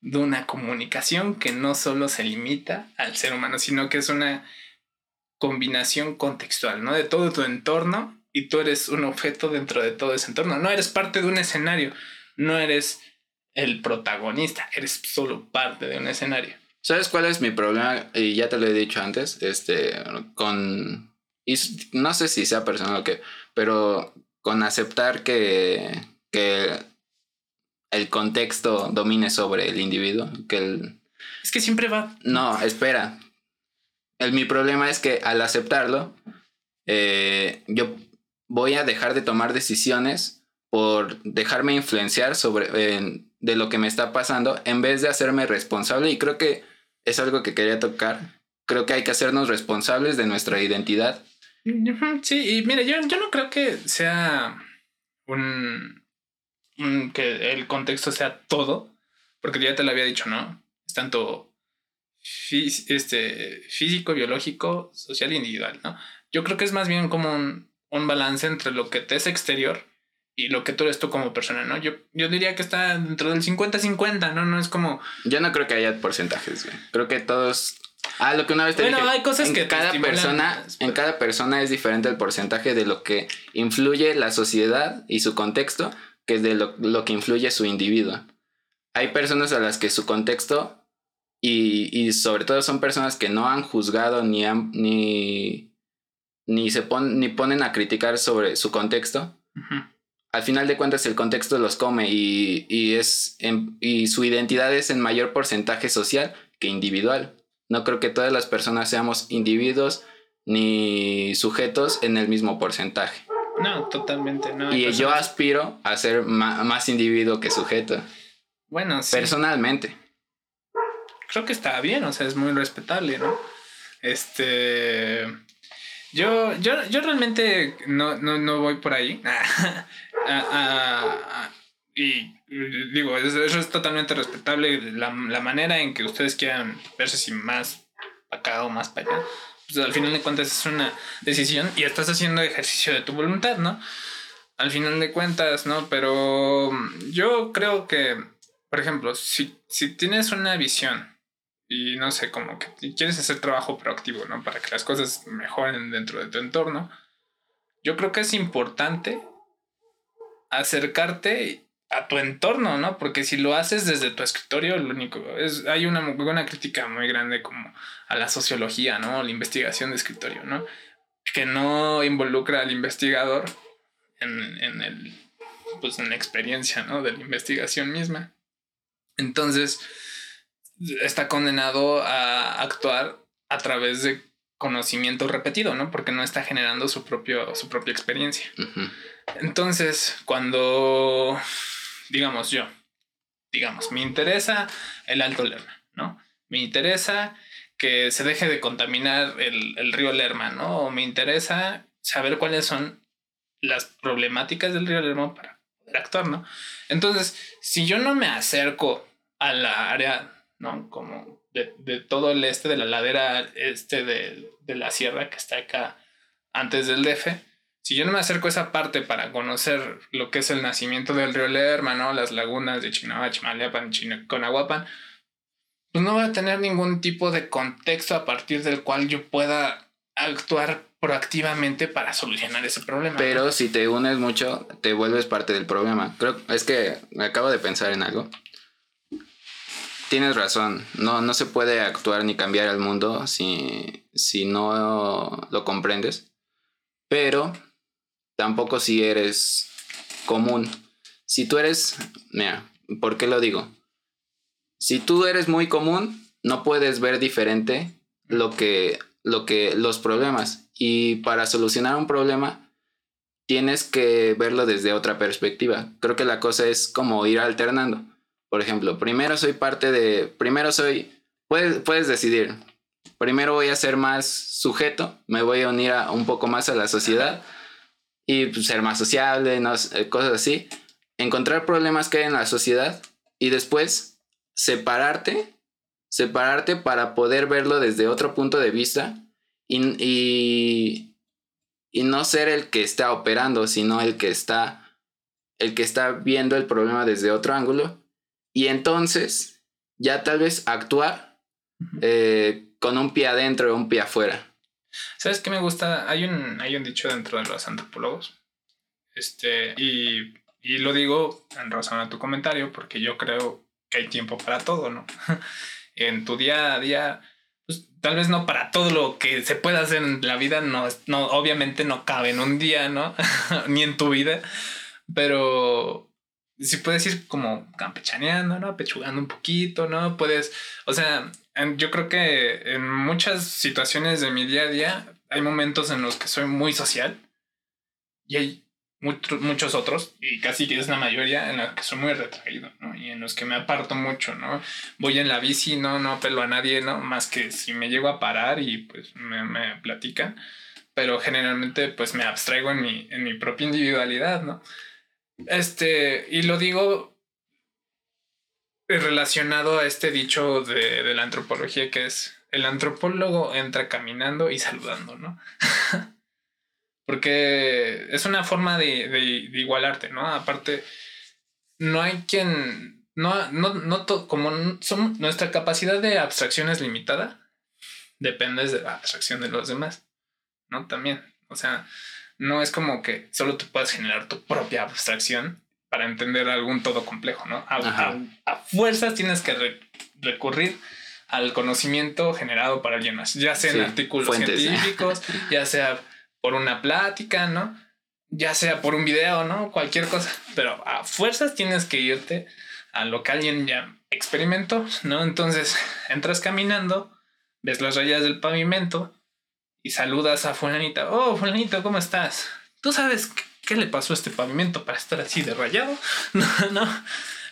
de una comunicación que no solo se limita al ser humano, sino que es una combinación contextual, ¿no? De todo tu entorno y tú eres un objeto dentro de todo ese entorno. No eres parte de un escenario, no eres el protagonista, eres solo parte de un escenario. ¿Sabes cuál es mi problema? Y ya te lo he dicho antes, este, con... Y no sé si sea personal o qué, pero con aceptar que, que el contexto domine sobre el individuo, que el... Es que siempre va No, espera. El, mi problema es que al aceptarlo, eh, yo voy a dejar de tomar decisiones por dejarme influenciar sobre de lo que me está pasando en vez de hacerme responsable y creo que es algo que quería tocar. Creo que hay que hacernos responsables de nuestra identidad. Sí, y mira, yo, yo no creo que sea un, un- que el contexto sea todo, porque ya te lo había dicho, ¿no? Es tanto fí- este, físico, biológico, social e individual, ¿no? Yo creo que es más bien como un, un balance entre lo que te es exterior y lo que tú eres tú como persona, ¿no? Yo, yo diría que está dentro del 50-50, ¿no? No es como... Yo no creo que haya porcentajes, güey. Creo que todos... Ah, lo que una vez te Bueno, dije. hay cosas en que cada persona, más, en cada persona es diferente el porcentaje de lo que influye la sociedad y su contexto que de lo, lo que influye su individuo. Hay personas a las que su contexto y, y sobre todo son personas que no han juzgado ni han, ni ni se pon- ni ponen a criticar sobre su contexto. Al final de cuentas el contexto los come y, y es en- y su identidad es en mayor porcentaje social que individual. No creo que todas las personas seamos individuos ni sujetos en el mismo porcentaje. No, totalmente, no. Y yo aspiro a ser ma- más individuo que sujeto, Bueno, sí. personalmente. Creo que está bien, o sea, es muy respetable, ¿no? Este. Yo, yo, yo realmente no, no, no voy por ahí. Ah, ah, ah, y digo, eso es totalmente respetable. La, la manera en que ustedes quieran verse si más para acá o más para allá. Pues al final de cuentas es una decisión y estás haciendo ejercicio de tu voluntad, ¿no? Al final de cuentas, ¿no? Pero yo creo que, por ejemplo, si, si tienes una visión y no sé, como que quieres hacer trabajo proactivo, ¿no? Para que las cosas mejoren dentro de tu entorno. Yo creo que es importante acercarte a tu entorno, ¿no? Porque si lo haces desde tu escritorio, lo único es hay una buena crítica muy grande como a la sociología, ¿no? La investigación de escritorio, ¿no? Que no involucra al investigador en, en el pues en la experiencia, ¿no? De la investigación misma. Entonces, está condenado a actuar a través de conocimiento repetido, ¿no? Porque no está generando su, propio, su propia experiencia. Entonces, cuando, digamos yo, digamos, me interesa el Alto Lerma, ¿no? Me interesa que se deje de contaminar el, el río Lerma, ¿no? O me interesa saber cuáles son las problemáticas del río Lerma para poder actuar, ¿no? Entonces, si yo no me acerco a la área, ¿no? Como de, de todo el este, de la ladera este de, de la sierra que está acá antes del DF, si yo no me acerco a esa parte para conocer lo que es el nacimiento del río Lerma. Las lagunas de Chinabá, Chimalapan, China- Conahuapan, pues no voy a tener ningún tipo de contexto a partir del cual yo pueda actuar proactivamente para solucionar ese problema. Pero si te unes mucho, te vuelves parte del problema. Creo, es que acabo de pensar en algo. Tienes razón, no, no se puede actuar ni cambiar el mundo si, si no lo comprendes. Pero tampoco si eres común. Si tú eres, mira, ¿por qué lo digo? Si tú eres muy común, no puedes ver diferente lo que lo que, los problemas. Y para solucionar un problema, tienes que verlo desde otra perspectiva. Creo que la cosa es como ir alternando. Por ejemplo, primero soy parte de, primero soy, puedes, puedes decidir, primero voy a ser más sujeto, me voy a unir a, un poco más a la sociedad y pues, ser más sociable, cosas así. Encontrar problemas que hay en la sociedad y después separarte, separarte para poder verlo desde otro punto de vista y, y, y no ser el que está operando, sino el que está, el que está viendo el problema desde otro ángulo y entonces ya tal vez actuar eh, con un pie adentro y un pie afuera. ¿Sabes qué me gusta? Hay un, hay un dicho dentro de los antropólogos. Este, y, y lo digo en razón a tu comentario, porque yo creo que hay tiempo para todo, ¿no? en tu día a día, pues tal vez no para todo lo que se pueda hacer en la vida, no, no obviamente no cabe en un día, ¿no? Ni en tu vida, pero si puedes ir como campechaneando, ¿no? Pechugando un poquito, ¿no? Puedes, o sea, yo creo que en muchas situaciones de mi día a día hay momentos en los que soy muy social y hay muchos otros, y casi que es la mayoría, en los que soy muy retraído, ¿no? Y en los que me aparto mucho, ¿no? Voy en la bici, no, no apelo a nadie, ¿no? Más que si me llego a parar y pues me, me platican, pero generalmente pues me abstraigo en mi, en mi propia individualidad, ¿no? Este, y lo digo relacionado a este dicho de, la antropología que es el antropólogo entra caminando y saludando, ¿no? Porque es una forma de, de, igualarte, ¿no? Aparte, no hay quien, no, no, no, como nuestra capacidad de abstracción es limitada, depende de la abstracción de los demás, ¿no? También, o sea, no es como que solo tú puedas generar tu propia abstracción para entender algún todo complejo, ¿no? A, fuerzas tienes que recurrir al conocimiento generado para alguien más, ya sea en artículos científicos, ya sea por una plática, ¿no? Ya sea por un video, ¿no? Cualquier cosa, pero a fuerzas tienes que irte a lo que alguien ya experimentó, ¿no? Entonces entras caminando, ves las rayas del pavimento, y saludas a fulanita. Oh, fulanito, ¿cómo estás? ¿Tú sabes qué le pasó a este pavimento para estar así de rayado? No, no.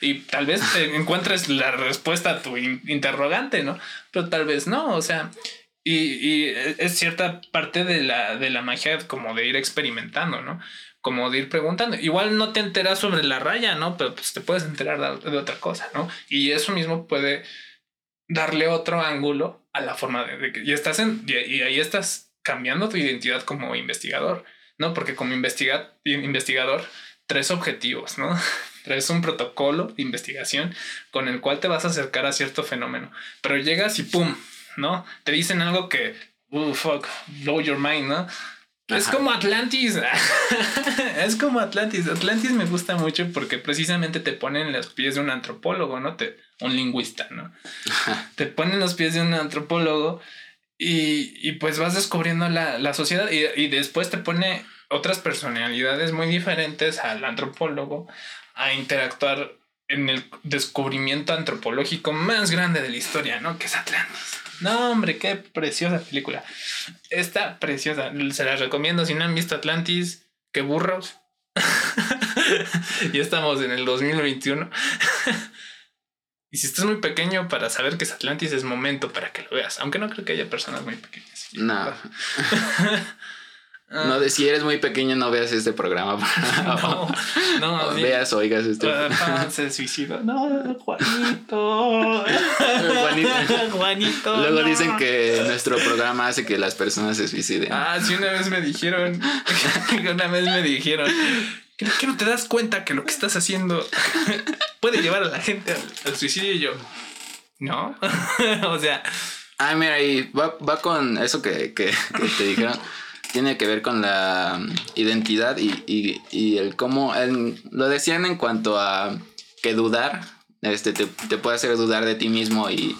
Y tal vez encuentres la respuesta a tu interrogante, ¿no? Pero tal vez no, o sea, y, y, es cierta parte de la, de la magia como de ir experimentando, ¿no? Como de ir preguntando. Igual no te enteras sobre la raya, ¿no? Pero pues te puedes enterar de, de otra cosa, ¿no? Y eso mismo puede darle otro ángulo a la forma de, que y estás en y, ahí estás cambiando tu identidad como investigador, ¿no? Porque como investigador tres objetivos, ¿no? Traes un protocolo de investigación con el cual te vas a acercar a cierto fenómeno, pero llegas y pum, ¿no? Te dicen algo que, uh, fuck, blow your mind, ¿no? Es como Atlantis. es como Atlantis. Atlantis me gusta mucho porque precisamente te ponen los pies de un antropólogo, ¿no? Te, un lingüista, ¿no? te ponen los pies de un antropólogo y, y pues vas descubriendo la, la sociedad y, y, después te pone otras personalidades muy diferentes al antropólogo a interactuar en el descubrimiento antropológico más grande de la historia, ¿no? Que es Atlantis. No, hombre, qué preciosa película. Está preciosa. Se la recomiendo. Si no han visto Atlantis, qué burros. ya estamos en el 2021. Y si estás muy pequeño para saber que es Atlantis, es momento para que lo veas. Aunque no creo que haya personas muy pequeñas. No. No, de si eres muy pequeño, no veas este programa. no, no. veas, oigas este. se suicidó. No, Juanito. Juanito. Juanito. Luego dicen que nuestro programa hace que las personas se suiciden. Ah, sí, una vez me dijeron. una vez me dijeron. Que no te das cuenta que lo que estás haciendo puede llevar a la gente al, suicidio? Y yo, no. o sea. Ah, mira, y va, va con eso que, que, que te dijeron tiene que ver con la identidad y, el cómo, lo decían en cuanto a que dudar, este, te, puede hacer dudar de ti mismo y,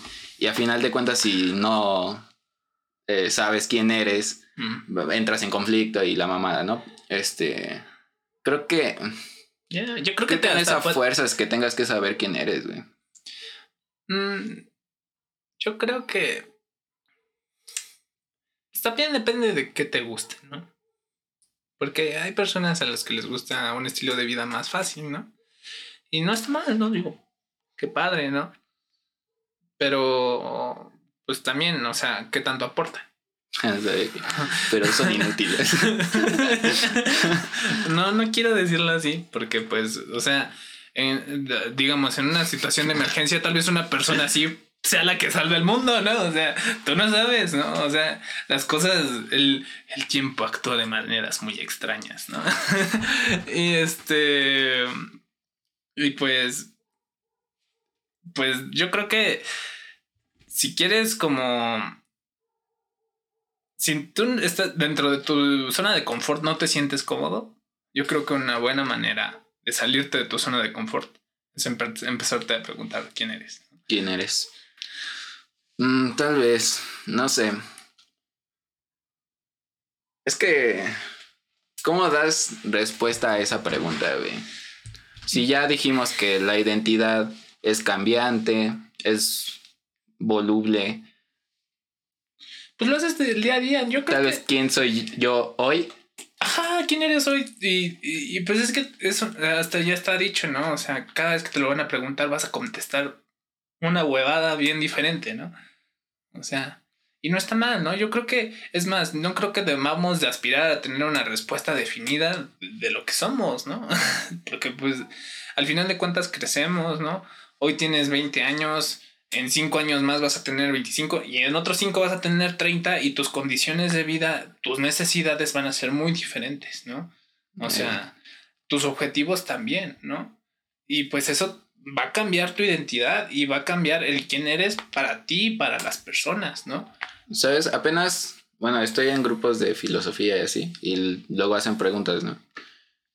a final de cuentas si no eh, sabes quién eres, mm. entras en conflicto y la mamada, ¿no? Este, creo que... yo creo que te esa fuerza es que tengas que saber quién eres, güey. Mm, yo creo que también depende de qué te guste, ¿no? Porque hay personas a las que les gusta un estilo de vida más fácil, ¿no? Y no está mal, ¿no? Digo, qué padre, ¿no? Pero, pues también, o sea, ¿qué tanto aporta? Pero son inútiles. no, no quiero decirlo así, porque pues, o sea, digamos, en una situación de emergencia, tal vez una persona así sea la que salve el mundo, ¿no? O sea, tú no sabes, ¿no? O sea, las cosas, el, el tiempo actúa de maneras muy extrañas, ¿no? y este, y pues, pues yo creo que si quieres como... Si tú estás dentro de tu zona de confort, no te sientes cómodo, yo creo que una buena manera de salirte de tu zona de confort es empezarte a preguntar quién eres. ¿Quién eres? Mm, tal vez, no sé. Es que, ¿cómo das respuesta a esa pregunta, güey? Si ya dijimos que la identidad es cambiante, es voluble. Pues lo haces del día a día. Yo creo Tal vez quién soy yo hoy. Ajá, ¿quién eres hoy? Y, y, pues es que eso hasta ya está dicho, ¿no? O sea, cada vez que te lo van a preguntar vas a contestar una huevada bien diferente, ¿no? O sea, y no está mal, ¿no? Yo creo que, es más, no creo que debamos de aspirar a tener una respuesta definida de lo que somos, ¿no? Porque pues al final de cuentas crecemos, ¿no? Hoy tienes 20 años, en 5 años más vas a tener 25 y en otros 5 vas a tener 30 y tus condiciones de vida, tus necesidades van a ser muy diferentes, ¿no? O sea, tus objetivos también, ¿no? Y pues eso va a cambiar tu identidad y va a cambiar el quién eres para ti y para las personas, ¿no? Sabes, apenas, bueno, estoy en grupos de filosofía y así, y luego hacen preguntas, ¿no?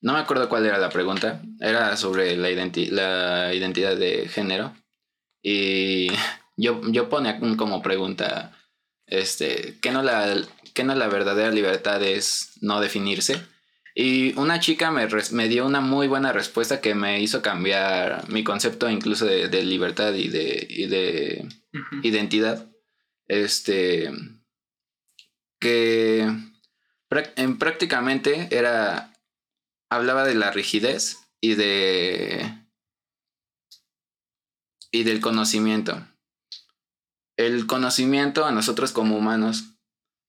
No me acuerdo cuál era la pregunta, era sobre la, la identidad de género. Y yo, yo pone como pregunta, este, ¿qué no, la, ¿qué no la verdadera libertad es no definirse? Y una chica me, me, dio una muy buena respuesta que me hizo cambiar mi concepto incluso de, de libertad y de, y de identidad. Este. Que en, prácticamente era. Hablaba de la rigidez y de. Y del conocimiento. El conocimiento a nosotros como humanos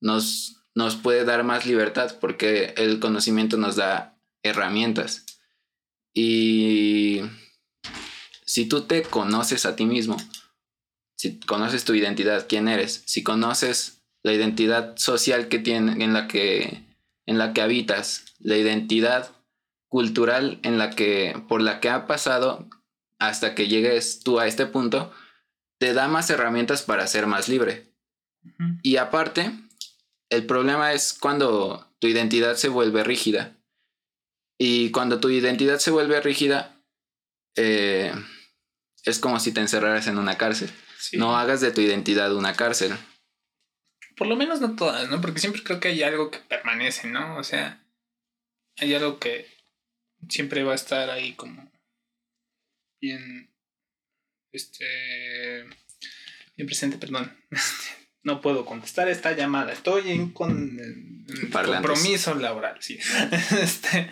nos nos puede dar más libertad porque el conocimiento nos da herramientas. Y si tú te conoces a ti mismo, si conoces tu identidad, quién eres, si conoces la identidad social que tiene, en la que, en la que habitas, la identidad cultural en la que, por la que ha pasado hasta que llegues tú a este punto, te da más herramientas para ser más libre. Y aparte, el problema es cuando tu identidad se vuelve rígida. Y cuando tu identidad se vuelve rígida, eh, es como si te encerraras en una cárcel. No hagas de tu identidad una cárcel. Por lo menos no todas, ¿no? Porque siempre creo que hay algo que permanece, ¿no? O sea, hay algo que siempre va a estar ahí como bien, este, bien presente, perdón. No puedo contestar esta llamada. Estoy en, con, compromiso laboral, sí. este,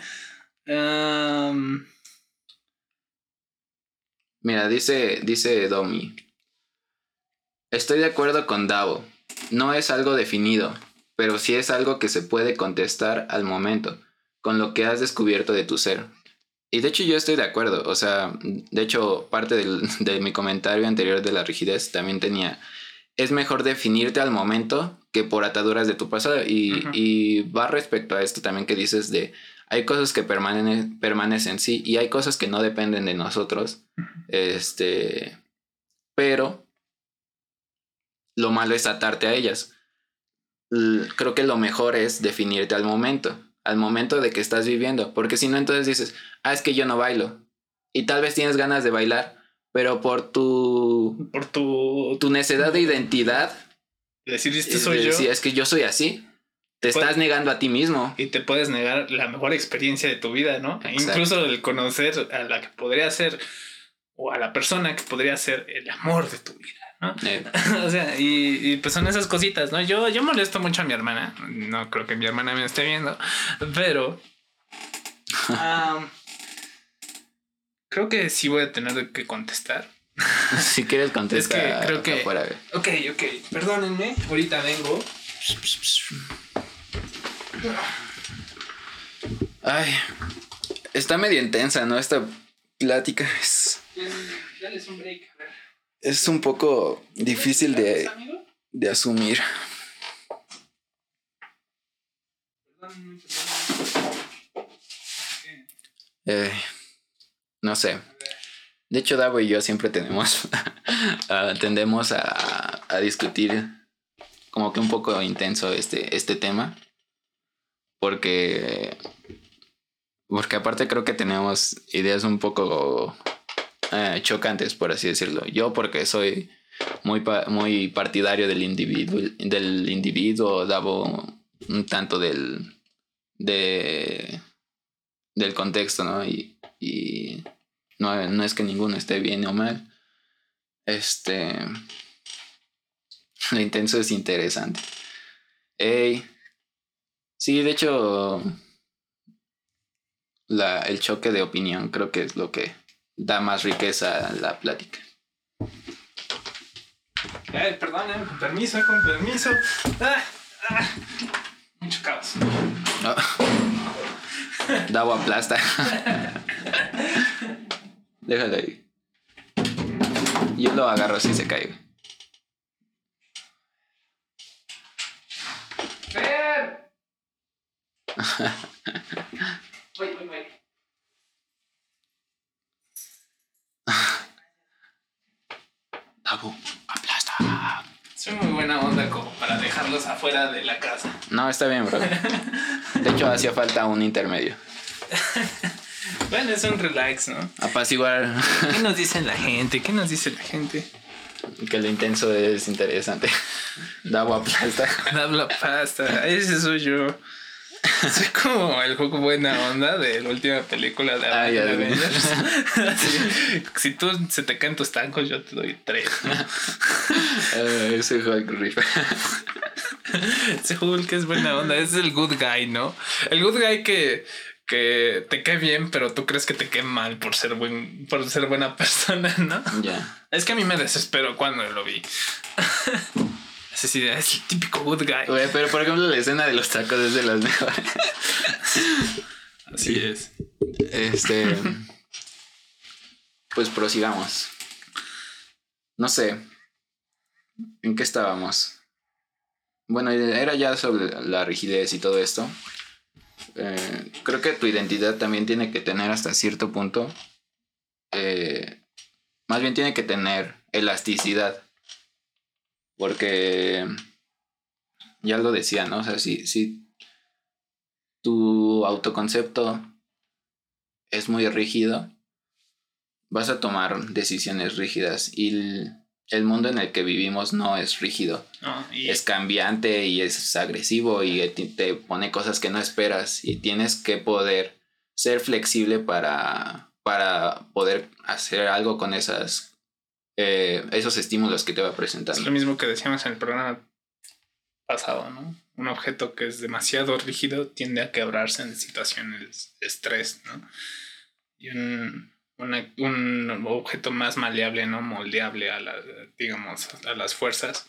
Mira, dice, dice Domi. Estoy de acuerdo con Davo. No es algo definido, pero sí es algo que se puede contestar al momento, con lo que has descubierto de tu ser. Y de hecho yo estoy de acuerdo, o sea, de hecho parte de mi comentario anterior de la rigidez también tenía es mejor definirte al momento que por ataduras de tu pasado. Y, va respecto a esto también que dices de hay cosas que permanecen, permanecen, sí, y hay cosas que no dependen de nosotros. Este, pero lo malo es atarte a ellas. creo que lo mejor es definirte al momento, al momento de que estás viviendo, porque si no entonces dices, ah, es que yo no bailo. Y tal vez tienes ganas de bailar, pero por tu. Por tu. Tu necedad de identidad. Decir, esto soy yo. es que yo soy así. Te estás negando a ti mismo. Y te puedes negar la mejor experiencia de tu vida, ¿no? Incluso el conocer a la que podría ser, o a la persona que podría ser el amor de tu vida, ¿no? Eh, o sea, y, y, pues son esas cositas, ¿no? Yo, yo molesto mucho a mi hermana. No creo que mi hermana me esté viendo, pero. um, creo que sí voy a tener que contestar. si quieres contestar. Es que creo que. Afuera. Ok, ok. Perdónenme. Ahorita vengo. Ay, está medio intensa, ¿no? Esta plática es, Dale un break. Es un poco difícil de, de asumir. Eh, no sé. De hecho, Davo y yo siempre tenemos, ah, tendemos a, a discutir como que un poco intenso este, este tema. Porque, porque aparte creo que tenemos ideas un poco eh, chocantes, por así decirlo. Yo porque soy muy, muy partidario del individuo, del individuo, Davo un tanto del, de, del contexto, ¿no? Y, y no, no es que ninguno esté bien o mal. Este. Lo intenso es interesante. Ey. Sí, de hecho. La, el choque de opinión creo que es lo que da más riqueza a la plática. Eh, perdón, eh, con permiso, con permiso. Ah, ah. Mucho caos. Davo aplasta. Déjalo ahí. Yo lo agarro si se cae. Fer. Voy, voy, voy. Davo, aplasta. Soy muy buena onda como para dejarlos afuera de la casa. No, está bien, bro. De hecho, hacía falta un intermedio. Bueno, es un relax, ¿no? Apaciguar ¿Qué nos dice la gente? ¿Qué nos dice la gente? que lo intenso es interesante. Davo aplasta. Habla pasta, ese soy yo. Soy como el juego buena onda de la última película de Ah, ya, Avengers. Sí. Si tú se te caen tus tacos, yo te doy tres. ¿no? Eh, ese Hulk rifa. Ese Hulk es buena onda, es el good guy, ¿no? El good guy que, que te cae bien, pero tú crees que te cae mal por ser buen, por ser buena persona, ¿no? Ya. Es que a mí me desesperó cuando lo vi. Es es el típico good guy. Güey, pero por ejemplo, la escena de los tacos es de las mejores. Así es. Este. Pues prosigamos. No sé. ¿En qué estábamos? Bueno, era ya sobre la rigidez y todo esto. Eh, creo que tu identidad también tiene que tener hasta cierto punto. eh, más bien tiene que tener elasticidad. Porque. Ya lo decía, ¿no? O sea, si, si tu autoconcepto es muy rígido, vas a tomar decisiones rígidas y el, el mundo en el que vivimos no es rígido, No, y es cambiante y es agresivo y te, te pone cosas que no esperas y tienes que poder ser flexible para, para poder hacer algo con esas eh, esos estímulos que te va es presentando. lo mismo que decíamos en el programa pasado, ¿no? Un objeto que es demasiado rígido tiende a quebrarse en situaciones de estrés, ¿no? Y un, una- un objeto más maleable, ¿no? Moldeable a la, digamos, a las fuerzas,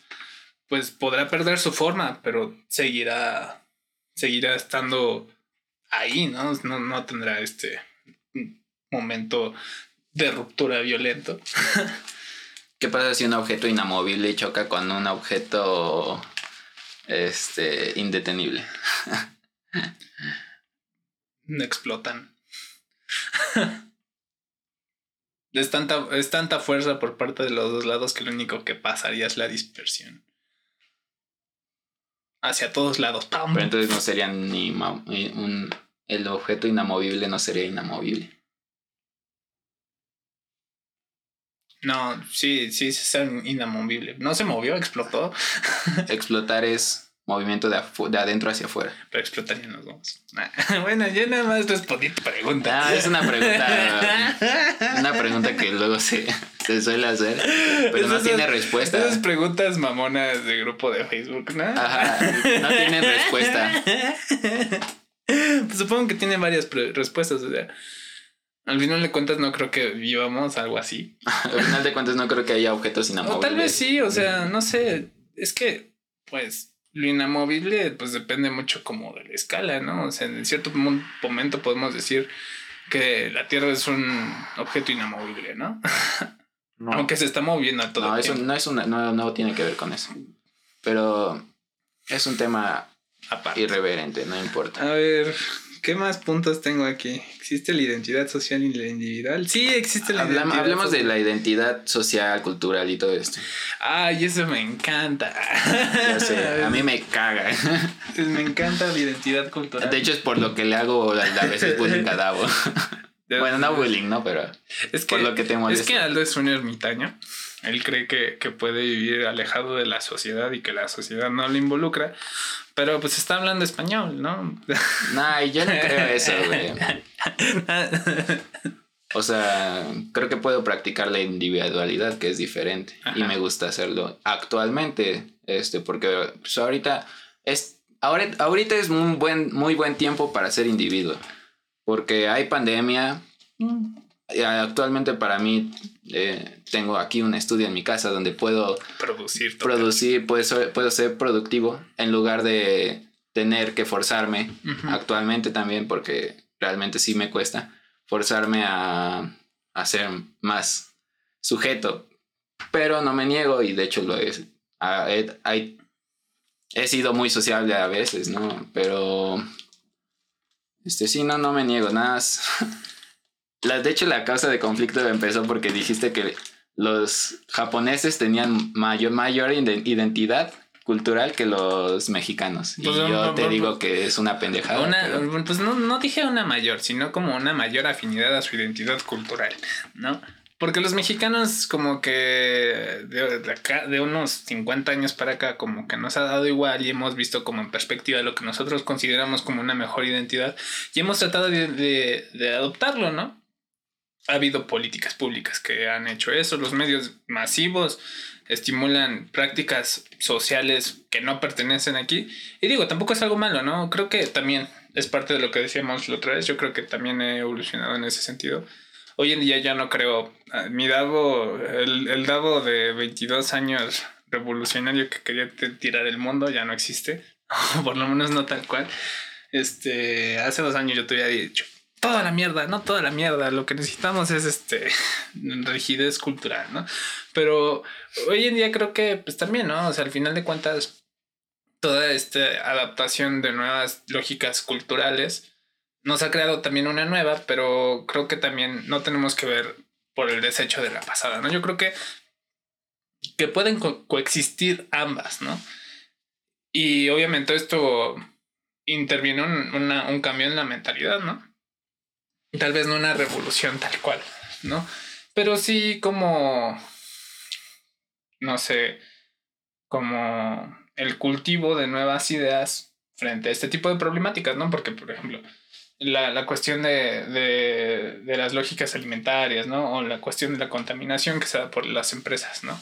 pues podrá perder su forma, pero seguirá, seguirá estando ahí, ¿no? No, no tendrá este momento de ruptura violento. ¿Qué pasa si un objeto inamovible choca con un objeto este indetenible? explotan. es, tanta, es tanta fuerza por parte de los dos lados que lo único que pasaría es la dispersión. Hacia todos lados. ¡Pam! Pero entonces no sería ni un el objeto inamovible no sería inamovible. No, sí, sí, es inamovible. No se movió, explotó, Explotar es movimiento de, de adentro hacia afuera. pero explotarían los dos. bueno, yo nada más respondí tu pregunta. Ah, es una pregunta una pregunta que luego se, Se suele hacer, pero no tiene respuesta. Esas preguntas mamonas de grupo de Facebook, ¿no? Ajá, no tienen respuesta. Pues supongo que tiene varias respuestas, o sea. Al final de cuentas no creo que vivamos algo así. Al final de cuentas no creo que haya objetos inamovibles. O tal vez sí, o sea, no sé. Es que, pues, lo inamovible, pues depende mucho como de la escala, ¿no? O sea, en cierto mo- momento podemos decir que la Tierra es un objeto inamovible, ¿no? No, Aunque se está moviendo a todo no, el eso no, es una, no, no tiene que ver con eso. Pero es un tema Aparte. irreverente, no importa. A ver, ¿qué más puntos tengo aquí? ¿Existe la identidad social y la individual? Sí, existe la identidad hablemos de la identidad social, cultural y todo esto. Ay, eso me encanta. Ya sé, a mí me caga. Pues me encanta la identidad cultural. De hecho, es por lo que le hago a veces bullying a Davo. Bueno, no bullying, ¿no? Pero es que, por lo que te es molesta. que Aldo es un ermitaño. Él cree que, que puede vivir alejado de la sociedad y que la sociedad no lo involucra. Pero pues está hablando español, ¿no? Nah, y yo no creo eso, güey. O sea, creo que puedo practicar la individualidad, que es diferente. Y Ajá. me gusta hacerlo actualmente. Este, porque pues, ahorita es. Ahorita, ahorita es un buen, muy buen tiempo para ser individuo. Porque hay pandemia. Y Actualmente para mí eh, tengo aquí un estudio en mi casa donde puedo Producir producir, puedo ser, puedo ser productivo en lugar de tener que forzarme actualmente también porque realmente sí me cuesta forzarme a, a ser más sujeto. Pero no me niego y de hecho lo es. a- He, hay- he sido muy sociable a veces, ¿no? Pero... Este sí, no, no me niego, nada más. La, de hecho, la causa de conflicto empezó porque dijiste que los japoneses tenían mayor, mayor ide- identidad cultural que los mexicanos. Y Pues, yo no, te no, digo que es una pendejada. Una, pero- pues no, no dije una mayor, sino como una mayor afinidad a su identidad cultural, ¿no? Porque los mexicanos como que de, de acá, de unos 50 años para acá, como que nos ha dado igual y hemos visto como en perspectiva lo que nosotros consideramos como una mejor identidad y hemos tratado de- de adoptarlo, ¿no? Ha habido políticas públicas que han hecho eso, los medios masivos estimulan prácticas sociales que no pertenecen aquí. Y digo, tampoco es algo malo, ¿no? Creo que también es parte de lo que decíamos la otra vez. Yo creo que también he evolucionado en ese sentido. Hoy en día ya no creo. ah, Mi Davo, el, el Davo de 22 años revolucionario que quería tirar el mundo ya no existe. Por lo menos no tal cual. Este, hace dos años yo te había dicho, toda la mierda, no toda la mierda, lo que necesitamos es este rigidez cultural, ¿no? Pero hoy en día creo que pues también, ¿no? O sea, al final de cuentas toda esta adaptación de nuevas lógicas culturales nos ha creado también una nueva, pero creo que también no tenemos que ver por el desecho de la pasada, ¿no? Yo creo que que pueden co- coexistir ambas, ¿no? Y obviamente esto interviene un, un cambio en la mentalidad, ¿no? Tal vez no una revolución tal cual, ¿no? Pero sí como, no sé, como el cultivo de nuevas ideas frente a este tipo de problemáticas, ¿no? Porque, por ejemplo, la, la cuestión de, de, de las lógicas alimentarias, ¿no? O la cuestión de la contaminación que se da por las empresas, ¿no?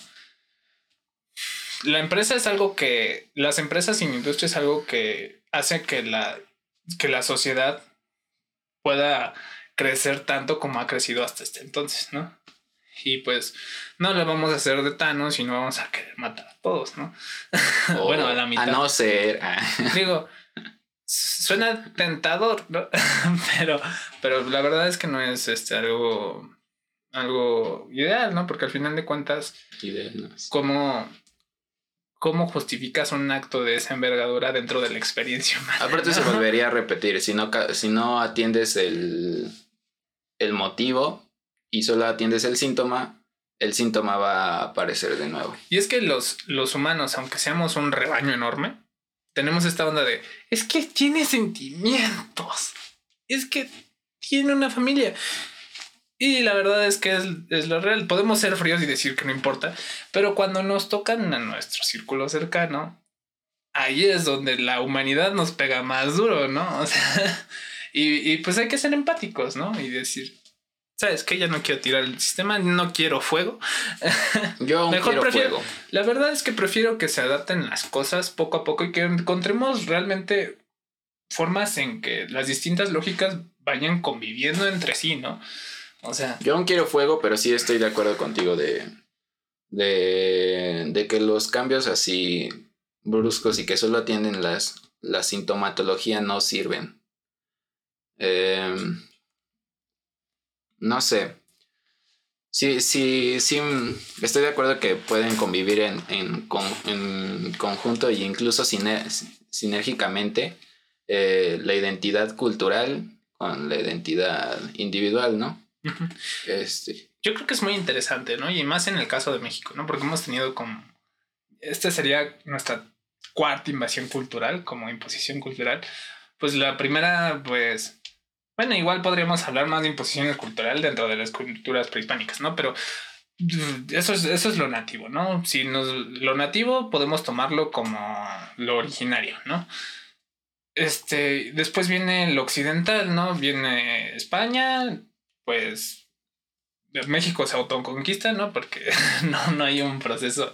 La empresa es algo que, las empresas sin industria es algo que hace que la, que la sociedad pueda crecer tanto como ha crecido hasta este entonces, ¿no? Y pues no le vamos a hacer de Thanos y no vamos a querer matar a todos, ¿no? o bueno, a la mitad. A no ser. ah, Digo, suena tentador, ¿no? pero, pero la verdad es que no es este algo, algo ideal, ¿no? Porque al final de cuentas, ideas. ¿cómo, cómo justificas un acto de esa envergadura dentro de la experiencia humana? Aparte se ¿no? volvería a repetir, si no, si no atiendes el, el motivo y solo atiendes el síntoma, el síntoma va a aparecer de nuevo. Y es que los, los humanos, aunque seamos un rebaño enorme, tenemos esta onda de, es que tiene sentimientos, es que tiene una familia. Y la verdad es que es, es lo real. Podemos ser fríos y decir que no importa, pero cuando nos tocan a nuestro círculo cercano, ahí es donde la humanidad nos pega más duro, ¿no? O sea, y, y pues hay que ser empáticos, ¿no? Y decir, ¿sabes qué? Ya no quiero tirar el sistema, no quiero fuego. Yo aún Mejor quiero prefiero- fuego. La verdad es que prefiero que se adapten las cosas poco a poco y que encontremos realmente formas en que las distintas lógicas vayan conviviendo entre sí, ¿no? O sea, Yo aún quiero fuego, pero sí estoy de acuerdo contigo de, de, de que los cambios así bruscos y que solo atienden las, la sintomatología no sirven. Em, no sé. Sí, sí, sí, estoy de acuerdo que pueden convivir en, en, con- en conjunto e incluso sinérgicamente eh, la identidad cultural con la identidad individual, ¿no? Este, yo creo que es muy interesante, ¿no? Y más en el caso de México, ¿no? Porque hemos tenido como... Esta sería nuestra cuarta invasión cultural, como imposición cultural. Pues la primera, pues... Bueno, igual podríamos hablar más de imposición cultural dentro de las culturas prehispánicas, ¿no? Pero mm, eso es, eso es lo nativo, ¿no? Si nos, lo nativo podemos tomarlo como lo originario, ¿no? Este, después viene lo occidental, ¿no? Viene España, pues México se autoconquista, ¿no? Porque no, no hay un proceso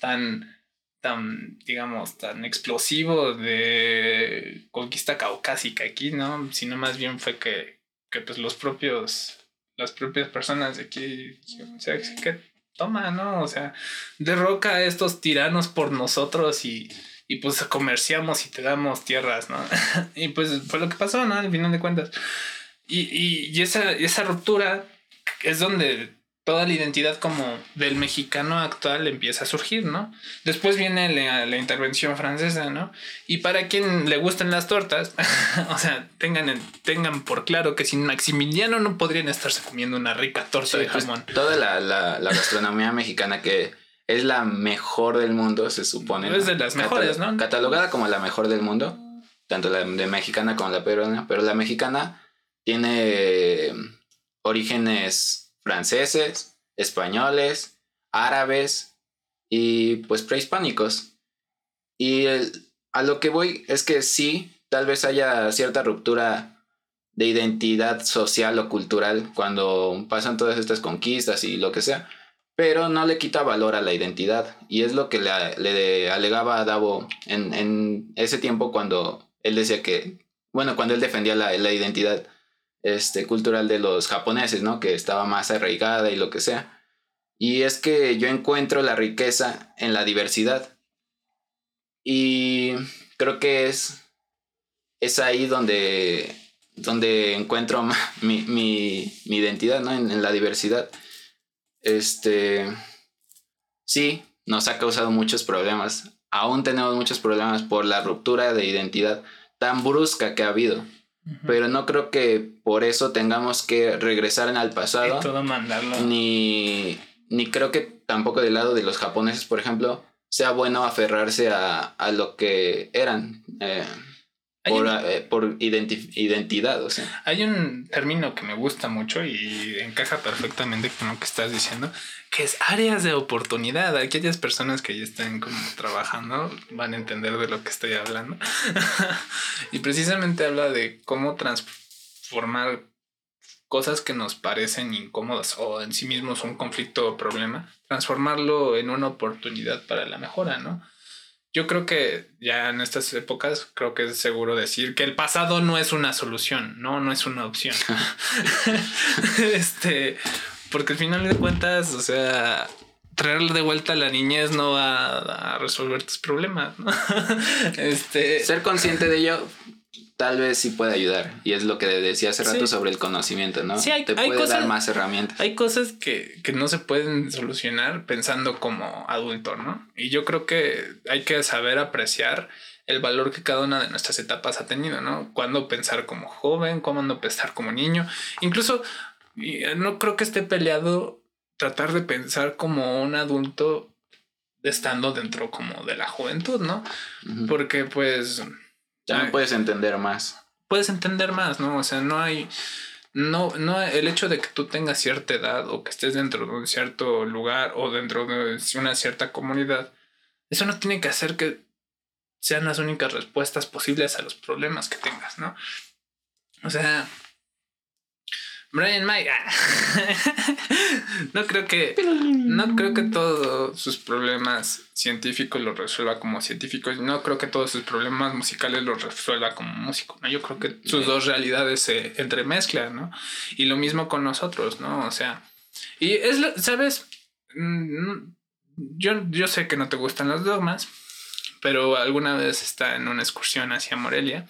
tan, tan, digamos, tan explosivo de conquista caucásica aquí, ¿no? Sino más bien fue que, que pues los propios, las propias personas de aquí, o sea, que toma, ¿no? O sea, derroca a estos tiranos por nosotros y, y pues comerciamos y te damos tierras, ¿no? y pues fue lo que pasó, ¿no? Al final de cuentas. Y, y, y esa, esa ruptura es donde toda la identidad como del mexicano actual empieza a surgir, ¿no? Después viene la, la intervención francesa, ¿no? Y para quien le gustan las tortas, o sea, tengan, en- tengan por claro que sin Maximiliano no podrían estarse comiendo una rica torta sí, de pues, jamón. toda la, la- la gastronomía mexicana que es la mejor del mundo, se supone. Es de las mejores, ¿no? Catalogada como la mejor del mundo, tanto la de mexicana como la peruana, pero la mexicana tiene orígenes franceses, españoles, árabes y pues prehispánicos. Y a lo que voy es que sí, tal vez haya cierta ruptura de identidad social o cultural cuando pasan todas estas conquistas y lo que sea, pero no le quita valor a la identidad. Y es lo que le, le alegaba a Davo en, ese tiempo cuando él decía que, bueno, cuando él defendía la identidad este, cultural de los japoneses, ¿no? Que estaba más arraigada y lo que sea. Y es que yo encuentro la riqueza en la diversidad. Y creo que es, es ahí donde, donde encuentro mi, mi identidad, ¿no? En, en la diversidad. Este, sí, nos ha causado muchos problemas. Aún tenemos muchos problemas por la ruptura de identidad tan brusca que ha habido. Pero no creo que por eso tengamos que regresar al pasado. todo mandarlo. Ni, ni creo que tampoco del lado de los japoneses, por ejemplo, sea bueno aferrarse a, a lo que eran eh, por, un- eh, por identi- identidad. O sea, Hay un término que me gusta mucho y encaja perfectamente con lo que estás diciendo, que es áreas de oportunidad. Aquellas personas que ya están como trabajando van a entender de lo que estoy hablando. y precisamente habla de cómo transformar cosas que nos parecen incómodas o en sí mismos un conflicto o problema, transformarlo en una oportunidad para la mejora, ¿no? Yo creo que ya en estas épocas creo que es seguro decir que el pasado no es una solución, no, no es una opción. este, porque al final de cuentas, o sea, traer de vuelta a la niñez no va a resolver tus problemas, ¿no? este, ser consciente de ello tal vez sí puede ayudar. Y es lo que decía hace rato Sí. sobre el conocimiento, ¿no? Sí, hay- Te hay puede cosas- dar más herramientas. Hay cosas que, que no se pueden solucionar pensando como adulto, ¿no? Y yo creo que hay que saber apreciar el valor que cada una de nuestras etapas ha tenido, ¿no? Cuándo pensar como joven, cuándo pensar como niño. Incluso eh, no creo que esté peleado tratar de pensar como un adulto estando dentro como de la juventud, ¿no? Porque pues Ay. puedes entender más. puedes entender más, ¿no? O sea, no hay. No, no, el hecho de que tú tengas cierta edad o que estés dentro de un cierto lugar o dentro de una cierta comunidad, eso no tiene que hacer que sean las únicas respuestas posibles a los problemas que tengas, ¿no? O sea, Brian May. ah. no creo que. No creo que todos sus problemas científicos los resuelva como científico. No creo que todos sus problemas musicales los resuelva como músico. ¿no? Yo creo que sus dos realidades se entremezclan, ¿no? Y lo mismo con nosotros, ¿no? O sea. Y es lo, ¿sabes? Mm, Yo, yo sé que no te gustan los dogmas, pero alguna vez está en una excursión hacia Morelia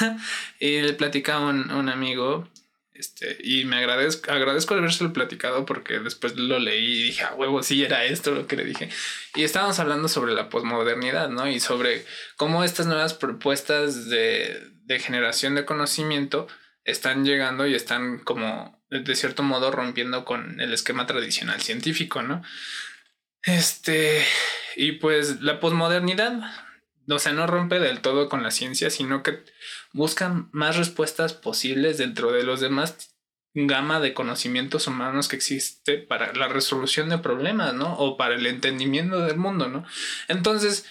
y le platicaba a un, un amigo este, y me agradezco, agradezco habérselo platicado porque después lo leí y dije, a huevo, sí era esto lo que le dije. Y estábamos hablando sobre la posmodernidad, ¿no? Y sobre cómo estas nuevas propuestas de, de generación de conocimiento están llegando y están como, de cierto modo, rompiendo con el esquema tradicional científico, ¿no? Este, y pues la posmodernidad, o sea, no rompe del todo con la ciencia, sino que busca más respuestas posibles dentro de los demás gama de conocimientos humanos que existe para la resolución de problemas, ¿no? O para el entendimiento del mundo, ¿no? Entonces,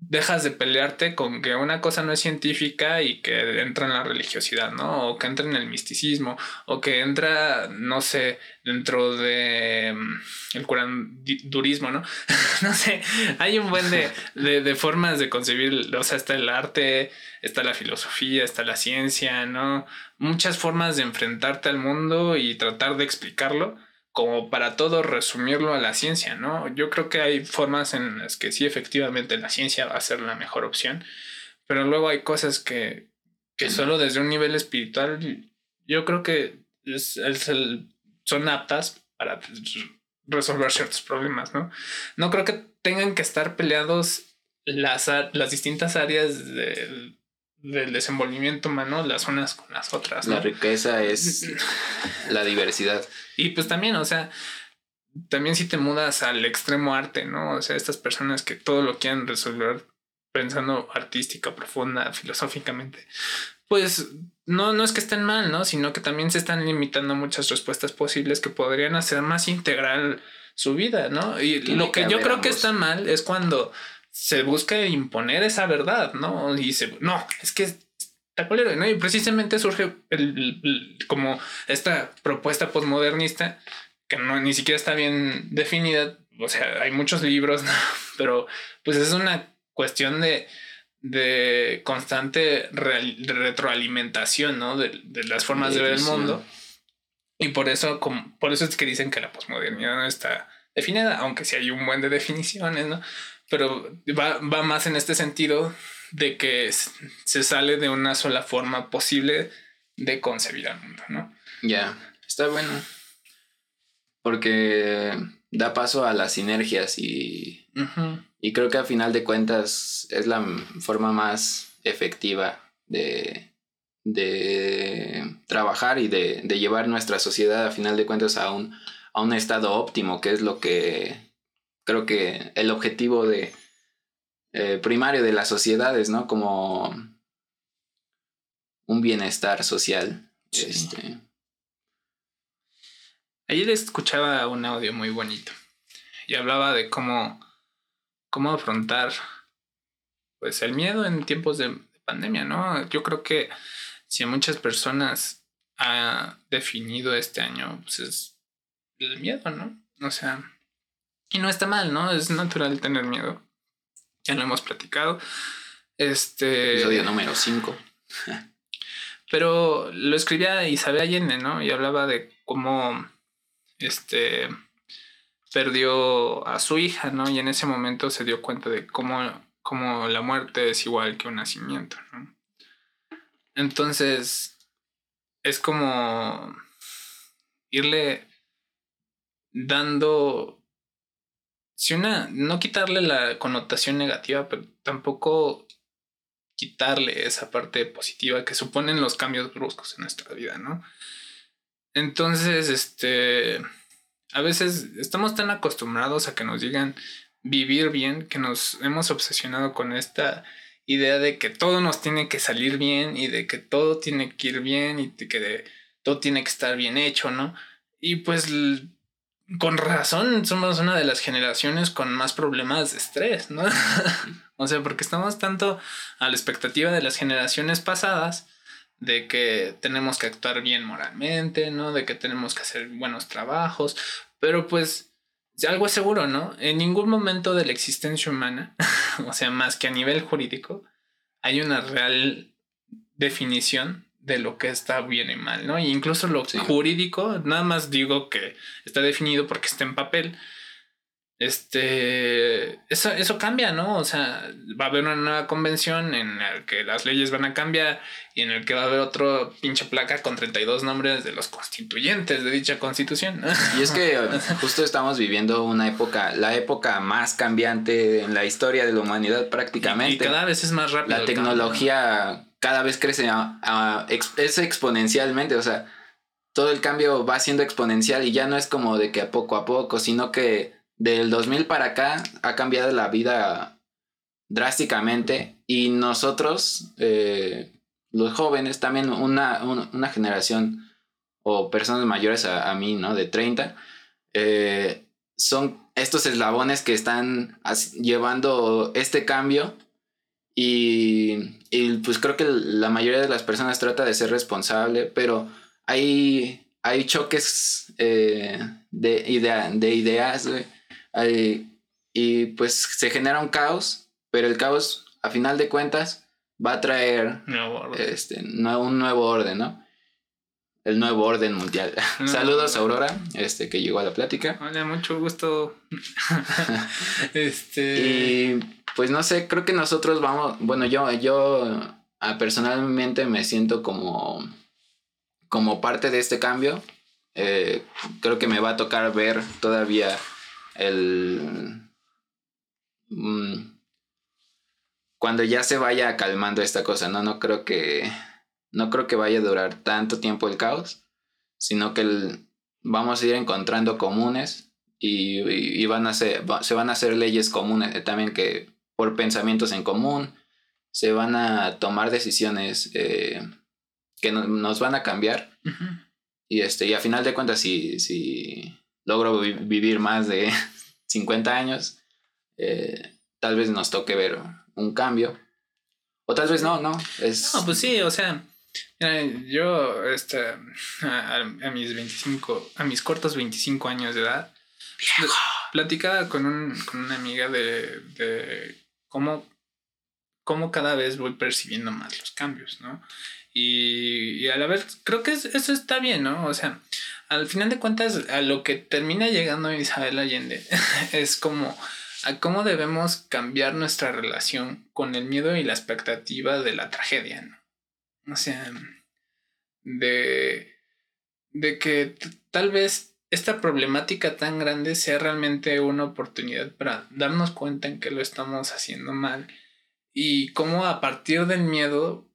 dejas de pelearte con que una cosa no es científica y que entra en la religiosidad, ¿no? O que entra en el misticismo, o que entra, no sé, dentro de mm, el curandurismo, ¿no? no sé, hay un buen de, de, de, formas de concebir, o sea, está el arte, está la filosofía, está la ciencia, ¿no? Muchas formas de enfrentarte al mundo y tratar de explicarlo como para todo resumirlo a la ciencia, ¿no? Yo creo que hay formas en las que sí, efectivamente, la ciencia va a ser la mejor opción, pero luego hay cosas que, que solo desde un nivel espiritual, yo creo que es, es el, son aptas para resolver ciertos problemas, ¿no? No creo que tengan que estar peleados las, las distintas áreas de, del desenvolvimiento humano las unas con las otras. ¿no? La riqueza es la diversidad. Y pues también, o sea, también si te mudas al extremo arte, ¿no? O sea, estas personas que todo lo quieren resolver pensando artística, profunda, filosóficamente, pues no, no es que estén mal, ¿no? Sino que también se están limitando muchas respuestas posibles que podrían hacer más integral su vida, ¿no? Y Tiene lo que, que yo creo ambos. que está mal es cuando se busca imponer esa verdad, ¿no? Y dice, no, es que está ¿no? Y precisamente surge el, el, como esta propuesta postmodernista que no ni siquiera está bien definida. O sea, hay muchos libros, ¿no? pero pues es una cuestión de, de constante de retroalimentación, ¿no? De, de las formas de, de ver el mundo. Y por eso, como, por eso es que dicen que la posmodernidad no está definida, aunque sí hay un buen de definiciones, ¿no? Pero va, va más en este sentido de que se sale de una sola forma posible de concebir al mundo, ¿no? Ya, yeah, está bueno. Porque da paso a las sinergias y, uh -huh. y creo que a final de cuentas es la forma más efectiva de, de trabajar y de, de llevar nuestra sociedad a final de cuentas a un, a un estado óptimo, que es lo que creo que el objetivo de eh, primario de las sociedades, ¿no? Como un bienestar social. Sí. Este. Ayer escuchaba un audio muy bonito y hablaba de cómo, cómo afrontar pues el miedo en tiempos de pandemia, ¿no? Yo creo que si a muchas personas ha definido este año, pues es el miedo, ¿no? O sea, y no está mal, ¿no? Es natural tener miedo. Ya lo hemos platicado. Este. Episodio número 5. Pero lo escribía Isabel Allende, ¿no? Y hablaba de cómo. Este. Perdió a su hija, ¿no? Y en ese momento se dio cuenta de cómo, cómo la muerte es igual que un nacimiento, ¿no? Entonces. Es como. Irle dando si una, no quitarle la connotación negativa, pero tampoco quitarle esa parte positiva que suponen los cambios bruscos en nuestra vida, ¿no? Entonces, este, a veces estamos tan acostumbrados a que nos digan vivir bien que nos hemos obsesionado con esta idea de que todo nos tiene que salir bien y de que todo tiene que ir bien y de que todo tiene que estar bien hecho, ¿no? Y pues con razón somos una de las generaciones con más problemas de estrés, ¿no? o sea, porque estamos tanto a la expectativa de las generaciones pasadas de que tenemos que actuar bien moralmente, ¿no? De que tenemos que hacer buenos trabajos, pero pues algo es seguro, ¿no? En ningún momento de la existencia humana, o sea, más que a nivel jurídico, hay una real definición de lo que está bien y mal, ¿no? E incluso lo jurídico, nada más digo que está definido porque está en papel, este, eso, eso cambia, ¿no? O sea, va a haber una nueva convención en la que las leyes van a cambiar y en el que va a haber otro pinche placa con 32 nombres de los constituyentes de dicha constitución. Y es que justo estamos viviendo una época, la época más cambiante en la historia de la humanidad prácticamente. Y, cada vez es más rápido. La tecnología cada vez crece es exponencialmente, o sea, todo el cambio va siendo exponencial y ya no es como de que a poco a poco, sino que del 2000 para acá ha cambiado la vida drásticamente y nosotros, eh, los jóvenes, también una, una, generación o personas mayores a, mí, ¿no? De 30, eh, son estos eslabones que están llevando este cambio y, y, pues creo que la mayoría de las personas trata de ser responsable, pero hay, hay choques eh, de, idea, de ideas, y pues se genera un caos, pero el caos, a final de cuentas, va a traer este, un nuevo orden, ¿no? El nuevo orden mundial. Saludos Aurora, este, que llegó a la plática. Hola, mucho gusto. este. Y pues no sé, creo que nosotros vamos, bueno, yo, yo personalmente me siento como, como parte de este cambio. Eh, creo que me va a tocar ver todavía el... Mm, cuando ya se vaya calmando esta cosa, ¿no? No creo que... No creo que vaya a durar tanto tiempo el caos, sino que vamos a ir encontrando comunes y, van a ser, se van a hacer leyes comunes eh, también que por pensamientos en común se van a tomar decisiones eh, que nos van a cambiar. Y este, y a final de cuentas, si, si, logro vivir más de 50 años, eh, tal vez nos toque ver un cambio. O tal vez no, ¿no? Es... No, pues sí, o sea, yo este, a, mis 25, a mis cortos 25 años de edad, platicaba con, un, con una amiga de, de cómo, cómo cada vez voy percibiendo más los cambios, ¿no? Y, y a la vez, creo que eso está bien, ¿no? O sea, al final de cuentas, a lo que termina llegando Isabel Allende es como a cómo debemos cambiar nuestra relación con el miedo y la expectativa de la tragedia, ¿no? O sea, de, de que tal vez esta problemática tan grande sea realmente una oportunidad para darnos cuenta en que lo estamos haciendo mal y cómo a partir del miedo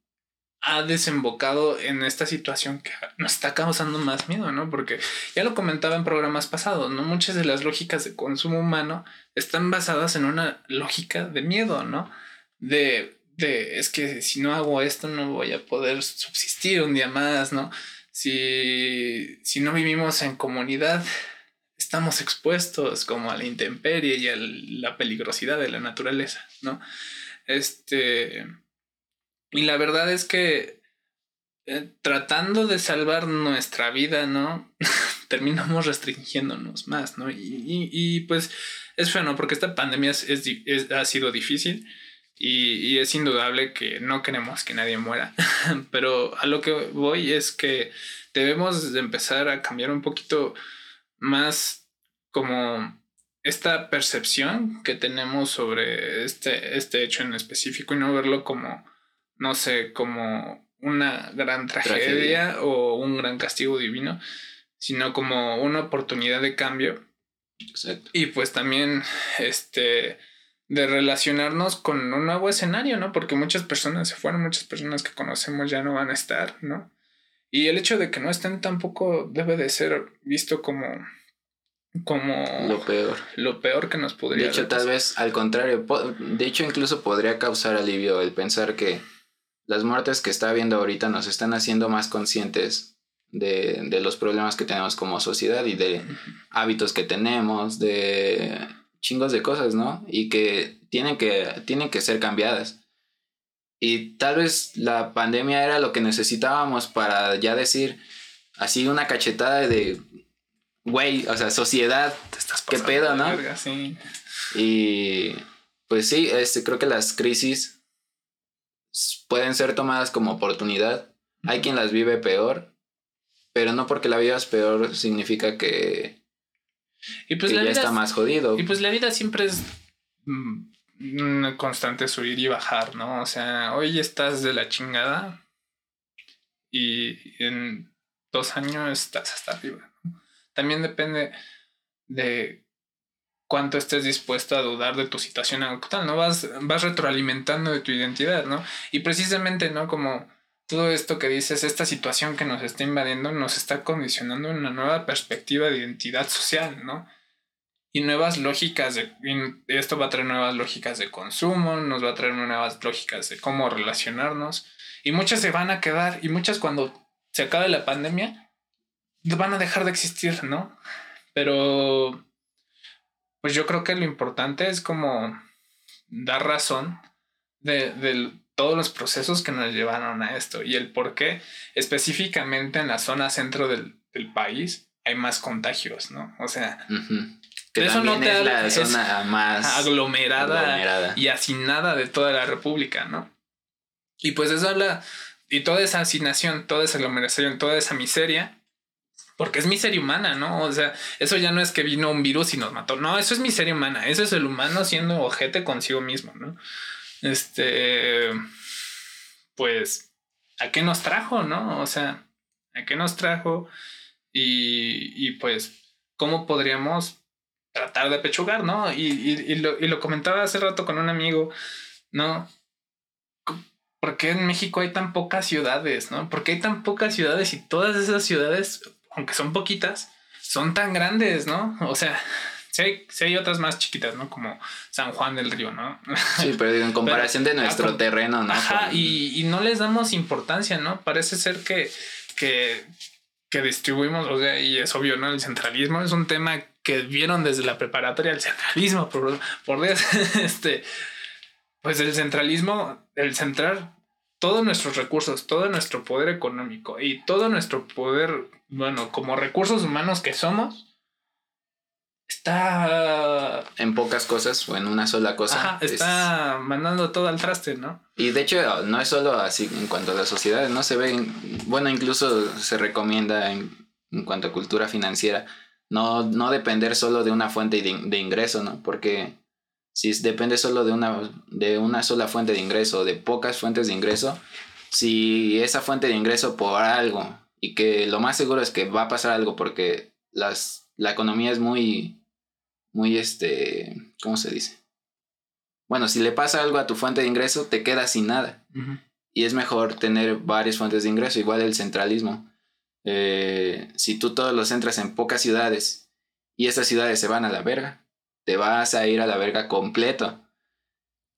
ha desembocado en esta situación que nos está causando más miedo, ¿no? Porque ya lo comentaba en programas pasados, ¿no? Muchas de las lógicas de consumo humano están basadas en una lógica de miedo, ¿no? De, de es que si no hago esto no voy a poder subsistir un día más, ¿no? Si, si no vivimos en comunidad, estamos expuestos como a la intemperie y a la peligrosidad de la naturaleza, ¿no? Este y la verdad es que eh, tratando de salvar nuestra vida, ¿no? Terminamos restringiéndonos más, ¿no? Y, pues es feo, ¿no? Porque esta pandemia es, ha sido difícil y, es indudable que no queremos que nadie muera. Pero a lo que voy es que debemos de empezar a cambiar un poquito más como esta percepción que tenemos sobre este, este hecho en específico y no verlo como no sé, como una gran tragedia, o un gran castigo divino, sino como una oportunidad de cambio. Exacto. Y pues también, este, de relacionarnos con un nuevo escenario, ¿no? Porque muchas personas se fueron, muchas personas que conocemos ya no van a estar, ¿no? Y el hecho de que no estén tampoco debe de ser visto como como lo peor. Lo peor que nos podría De hecho, tal vez al contrario, de hecho incluso podría causar alivio el pensar que las muertes que está habiendo ahorita nos están haciendo más conscientes de, los problemas que tenemos como sociedad y de hábitos que tenemos, de chingos de cosas, ¿no? Y que tienen que, tienen que ser cambiadas. Y tal vez la pandemia era lo que necesitábamos para ya decir así una cachetada de, güey, o sea, sociedad, Te estás ¿Qué pedo, no? verga, sí. Y pues sí, este, creo que las crisis pueden ser tomadas como oportunidad. Hay quien las vive peor, pero no porque la vivas peor significa que, Y pues que la ya vida está es- más jodido. Y pues la vida siempre es mm, una constante subir y bajar, ¿no? O sea, hoy estás de la chingada y en dos años estás hasta arriba. ¿no? También depende de cuánto estés dispuesto a dudar de tu situación actual, ¿no? Vas, vas retroalimentando de tu identidad, ¿no? Y precisamente, ¿no? Como todo esto que dices, esta situación que nos está invadiendo nos está condicionando una nueva perspectiva de identidad social, ¿no? y nuevas lógicas de esto va a traer nuevas lógicas de consumo, nos va a traer nuevas lógicas de cómo relacionarnos y muchas se van a quedar y muchas cuando se acabe la pandemia van a dejar de existir, ¿no? Pero pues yo creo que lo importante es como dar razón de, de todos los procesos que nos llevaron a esto y el por qué específicamente en la zona centro del, del país hay más contagios, ¿no? O sea, Ujú. Que Eso no te es la zona más aglomerada, aglomerada. y hacinada de toda la república, ¿no? Y pues eso habla, y toda esa hacinación, toda esa aglomeración, toda esa miseria, porque es miseria humana, ¿no? O sea, eso ya no es que vino un virus y nos mató, no, eso es miseria humana, eso es el humano siendo ojete consigo mismo, ¿no? Este, pues, ¿a qué nos trajo, no? O sea, ¿a qué nos trajo? Y, y pues, ¿cómo podríamos tratar de pechugar, ¿no? Y, y, lo, y lo comentaba hace rato con un amigo, ¿no? ¿Por qué en México hay tan pocas ciudades, ¿no? ¿Por qué hay tan pocas ciudades y todas esas ciudades, aunque son poquitas, son tan grandes, ¿no? O sea, sí hay, sí hay otras más chiquitas, ¿no? Como San Juan del Río, ¿no? Sí, pero en comparación de nuestro ah, terreno, ¿no? Ajá, y, y no les damos importancia, ¿no? Parece ser que, que, que distribuimos, o sea, y es obvio, ¿no? El centralismo es un tema que vieron desde la preparatoria, el centralismo, por, por Dios, este, pues el centralismo, el centrar todos nuestros recursos, todo nuestro poder económico y todo nuestro poder, bueno, como recursos humanos que somos, está, en pocas cosas o en una sola cosa. ajá, es- está mandando todo al traste, ¿no? Y de hecho, no es solo así en cuanto a la sociedad, no se ve, en- bueno, incluso se recomienda en, en cuanto a cultura financiera, no, no depender solo de una fuente de, de ingreso, ¿no? Porque si depende solo de una, de una sola fuente de ingreso, o de pocas fuentes de ingreso, si esa fuente de ingreso por algo, y que lo más seguro es que va a pasar algo porque las, la economía es muy, muy, este, ¿cómo se dice? Bueno, si le pasa algo a tu fuente de ingreso, te quedas sin nada. Y es mejor tener varias fuentes de ingreso, igual el centralismo. Eh, si tú todos los centras en pocas ciudades y esas ciudades se van a la verga, te vas a ir a la verga completo.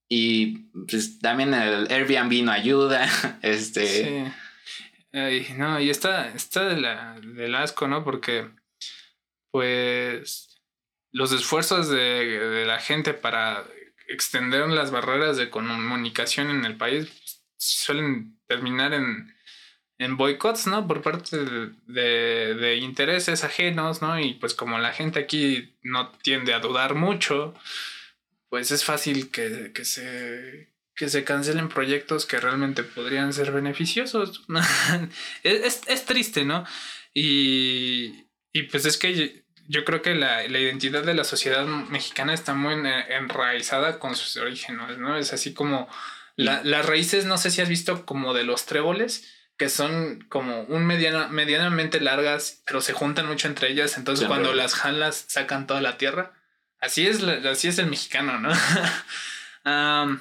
Y pues, también el Airbnb no ayuda. Este, Sí. Ay, no, y está, está de la, del asco, ¿no? Porque, pues, los esfuerzos de, la gente para extender las barreras de comunicación en el país pues, suelen terminar en, en boicots, ¿no? Por parte de, de, de intereses ajenos, ¿no? Y pues como la gente aquí no tiende a dudar mucho, pues es fácil que, que se que se cancelen proyectos que realmente podrían ser beneficiosos. es, es, es triste, ¿no? Y, y pues es que yo, creo que la, la, identidad de la sociedad mexicana está muy enraizada con sus orígenes, ¿no? Es así como la, las raíces, no sé si has visto como de los tréboles, que son como un mediano, medianamente largas, pero se juntan mucho entre ellas, entonces cuando las jalas sacan toda la tierra. Así es, así es el mexicano, ¿no? um,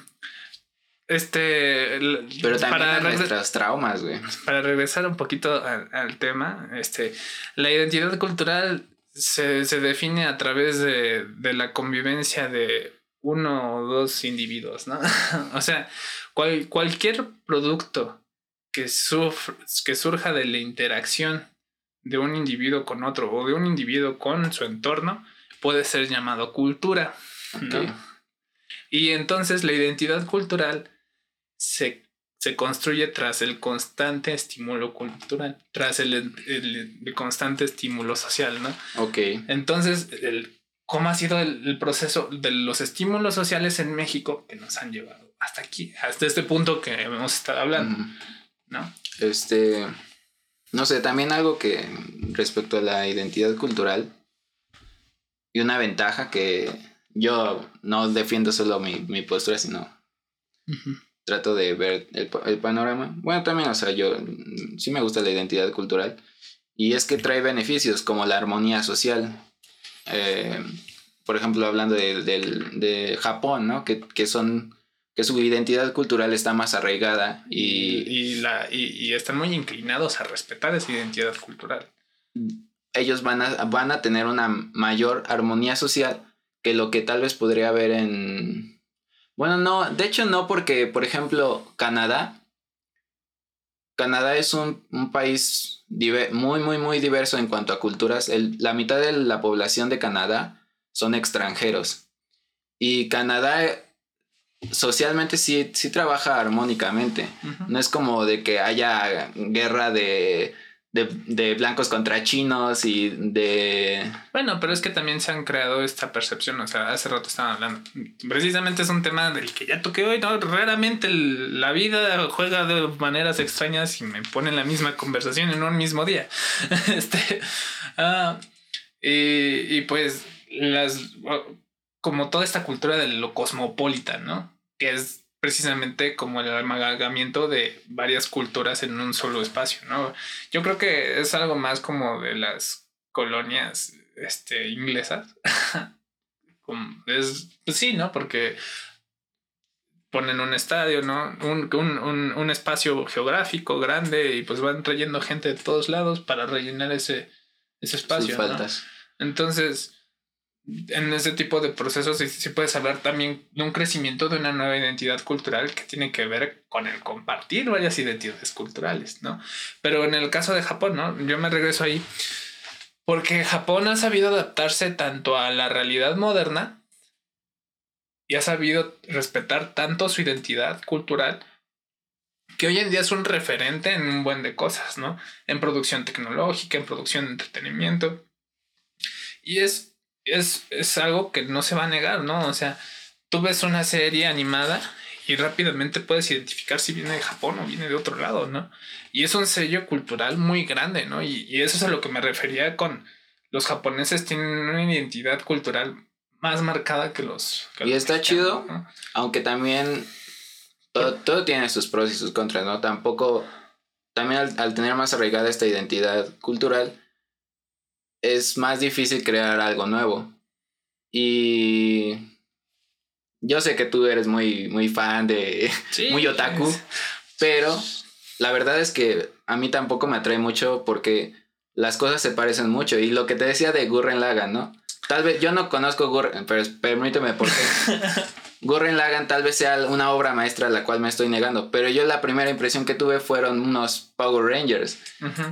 este. Pero también para nuestros traumas, güey. Para regresar un poquito al, al, tema, este, la identidad cultural se, se define a través de, de, la convivencia de uno o dos individuos, ¿no? o sea, cual, cualquier producto que, sufre, que surja de la interacción de un individuo con otro o de un individuo con su entorno puede ser llamado cultura. Okay. ¿no? Y entonces la identidad cultural se se construye tras el constante estímulo cultural, tras el, el- el constante estímulo social, ¿no? Ok. Entonces, el, ¿cómo ha sido el, proceso de los estímulos sociales en México que nos han llevado hasta aquí, hasta este punto que hemos estado hablando. ¿no? Este, no sé, también algo que respecto a la identidad cultural y una ventaja que yo no defiendo solo mi, mi postura, sino trato de ver el, pa- el panorama. Bueno, también, o sea, yo mm, sí me gusta la identidad cultural y es que trae beneficios como la armonía social. Eh, por ejemplo, hablando de, del- de Japón, ¿no? Que, que son que su identidad cultural está más arraigada y, y, la, y, y están muy inclinados a respetar esa identidad cultural. ellos van a, van a tener una mayor armonía social que lo que tal vez podría haber en... Bueno, no, de hecho no, porque, por ejemplo, Canadá, Canadá es un, un país muy, muy, muy diverso en cuanto a culturas. El- la mitad de la población de Canadá son extranjeros. Y Canadá eh, socialmente sí, sí trabaja armónicamente. No es como de que haya guerra de, de, blancos contra chinos y de... Bueno, pero es que también se han creado esta percepción, o sea, hace rato estaban hablando. Precisamente es un tema del que ya toqué hoy, ¿no? Raramente la vida juega de maneras extrañas y me ponen la misma conversación en un mismo día. este, ah, y, y pues las... Como toda esta cultura de lo cosmopolita, ¿no? Que es precisamente como el amalgamiento de varias culturas en un solo espacio, ¿no? Yo creo que es algo más como de las colonias este, inglesas. Como es, pues sí, ¿no? Porque ponen un estadio, ¿no? Un, un, un, un espacio geográfico grande y pues van trayendo gente de todos lados para rellenar ese, ese espacio. sus ¿no? Entonces, en ese tipo de procesos sí, sí puedes hablar también de un crecimiento de una nueva identidad cultural que tiene que ver con el compartir varias identidades culturales, ¿no? Pero en el caso de Japón, ¿no? Yo me regreso ahí porque Japón ha sabido adaptarse tanto a la realidad moderna y ha sabido respetar tanto su identidad cultural que hoy en día es un referente en un buen de cosas, ¿no? En producción tecnológica, en producción de entretenimiento. Y es, es, es algo que no se va a negar, ¿no? O sea, tú ves una serie animada y rápidamente puedes identificar si viene de Japón o viene de otro lado, ¿no? Y es un sello cultural muy grande, ¿no? Y, y eso es a lo que me refería con los japoneses tienen una identidad cultural más marcada que los... que Y los está mexicanos, chido. ¿no? Aunque también todo, todo tiene sus pros y sus contras, ¿no? Tampoco, también al, al tener más arraigada esta identidad cultural, es más difícil crear algo nuevo. Y yo sé que tú eres muy, muy fan de, Sí, muy otaku, pero la verdad es que a mí tampoco me atrae mucho porque las cosas se parecen mucho. Y lo que te decía de Gurren Lagann, ¿no? Tal vez yo no conozco Gurren, pero permíteme porque Gurren Lagann tal vez sea una obra maestra a la cual me estoy negando, pero yo la primera impresión que tuve fueron unos Power Rangers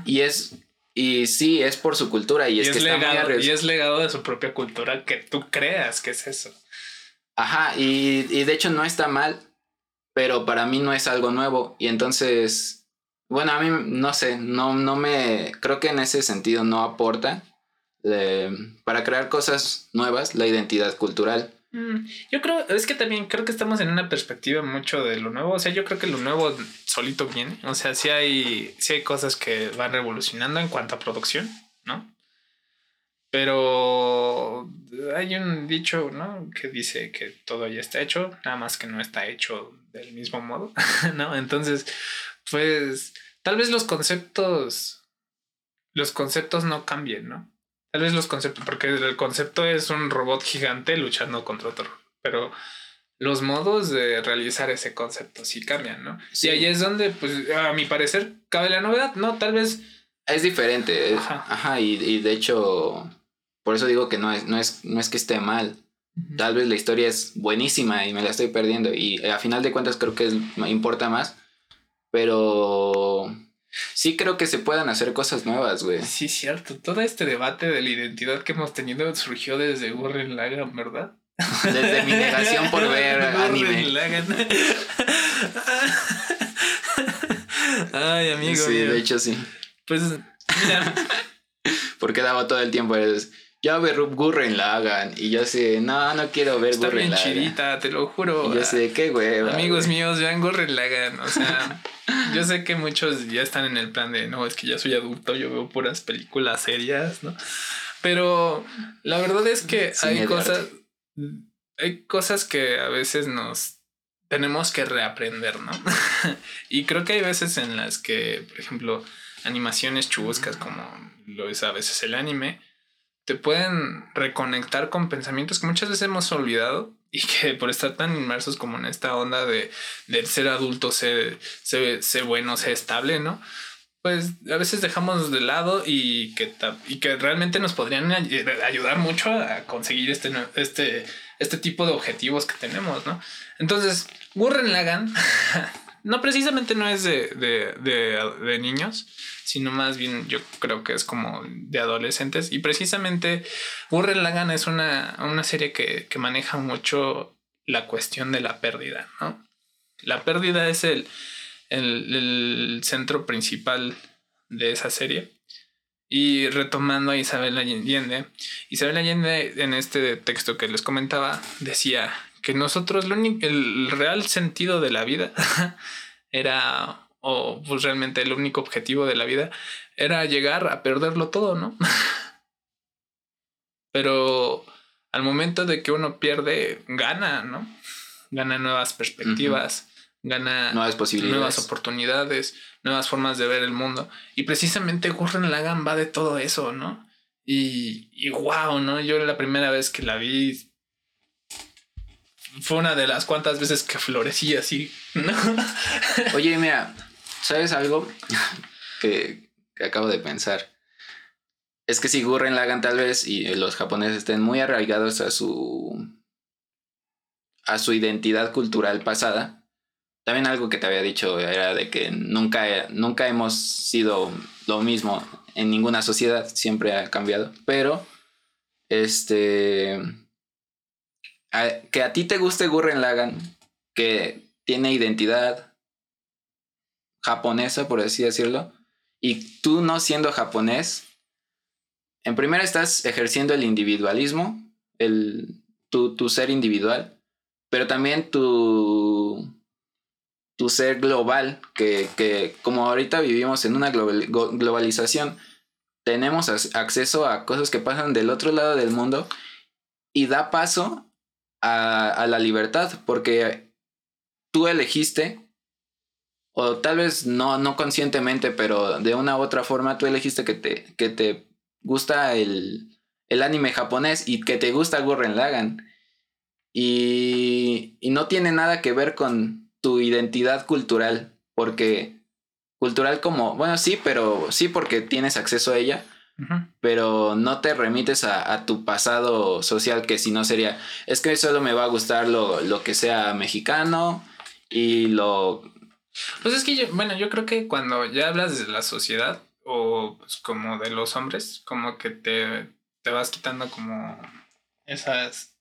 y es y sí es por su cultura y, Y es, es, que está muy legado, y es legado de su propia cultura que tú creas que es eso. Ajá, y, y de hecho no está mal, pero para mí no es algo nuevo. Y entonces, bueno, a mí no sé, no, no me, creo que en ese sentido no aporta eh, para crear cosas nuevas la identidad cultural. Mm, Yo creo, es que también creo que estamos en una perspectiva mucho de lo nuevo. O sea, yo creo que lo nuevo solito viene. O sea, sí hay, sí hay cosas que van revolucionando en cuanto a producción, ¿no? Pero hay un dicho, ¿no? Que dice que todo ya está hecho, nada más que no está hecho del mismo modo, ¿no? Entonces, pues, tal vez los conceptos, los conceptos no cambien, ¿no? Tal vez los conceptos, porque el concepto es un robot gigante luchando contra otro, pero los modos de realizar ese concepto sí cambian, ¿no? Sí. Y ahí es donde, pues, a mi parecer, cabe la novedad, ¿no? Tal vez Es diferente, Ajá. ajá, y, y de hecho, por eso digo que no es, no es, no es que esté mal. Tal vez la historia es buenísima y me la estoy perdiendo. Y a final de cuentas creo que es- me importa más. Pero sí creo que se puedan hacer cosas nuevas, güey. Sí, cierto. Todo este debate de la identidad que hemos tenido surgió desde Gurren Lagann, ¿verdad? Desde mi negación por ver Gurren anime. Lagann. Ay, amigo. sí, de hecho sí. Pues, mira, Porque daba todo el tiempo, es, ya ver Gurren Lagan. Y yo sé, no, no quiero ver está Gurren bien Lagan. chidita, te lo juro. Y yo sé, qué hueva. Amigos güey. míos, vean Gurren Lagann. O sea, yo sé que muchos ya están en el plan de no, es que ya soy adulto, yo veo puras películas serias, ¿no? Pero la verdad es que hay cosas. Hay cosas que a veces nos tenemos que reaprender, ¿no? y creo que hay veces en las que, por ejemplo, animaciones chubuscas como lo es a veces el anime, te pueden reconectar con pensamientos que muchas veces hemos olvidado y que por estar tan inmersos como en esta onda de, del ser adulto, ser, ser, ser bueno, ser estable, ¿no? Pues a veces dejamos de lado y que, y que realmente nos podrían ay- ayudar mucho a conseguir este, este, este tipo de objetivos que tenemos, ¿no? Entonces, Gurren Lagann no precisamente no es de, de, de, de niños, sino más bien yo creo que es como de adolescentes. Y precisamente Gurren Lagann es una, una serie que, que maneja mucho la cuestión de la pérdida, ¿no? La pérdida es el, el, el centro principal de esa serie. Y retomando a Isabel Allende, Isabel Allende en este texto que les comentaba decía que nosotros el real sentido de la vida era, o pues realmente el único objetivo de la vida era llegar a perderlo todo, ¿no? Pero al momento de que uno pierde, gana, ¿no? Gana nuevas perspectivas, gana Nuevas posibilidades. nuevas oportunidades, nuevas formas de ver el mundo. Y precisamente Gurren Lagann va de todo eso, ¿no? Y, y wow, ¿no? Yo la primera vez que la vi fue una de las cuantas veces que florecí así, ¿no? Oye, mira, ¿sabes algo que, acabo de pensar? Es que si Gurren Lagann tal vez y los japoneses estén muy arraigados a su a su identidad cultural pasada. También algo que te había dicho era de que nunca, nunca hemos sido lo mismo en ninguna sociedad, siempre ha cambiado. Pero, este, que a ti te guste Gurren Lagann, que tiene identidad japonesa, por así decirlo, y tú no siendo japonés, en primera estás ejerciendo el individualismo, el, tu, tu ser individual, pero también tu, tu ser global, que, que como ahorita vivimos en una globalización, tenemos ac- acceso a cosas que pasan del otro lado del mundo y da paso a, a la libertad, porque tú elegiste, o tal vez no, no conscientemente, pero de una u otra forma tú elegiste que te, que te gusta el, el anime japonés y que te gusta Gurren Lagann. Y, y no tiene nada que ver con tu identidad cultural, porque cultural como, bueno, sí, pero sí porque tienes acceso a ella, pero no te remites a, a tu pasado social, que si no sería, es que solo me va a gustar lo, lo que sea mexicano y lo... Pues es que yo, bueno, yo creo que cuando ya hablas de la sociedad o pues, como de los hombres, como que te, te vas quitando como esas,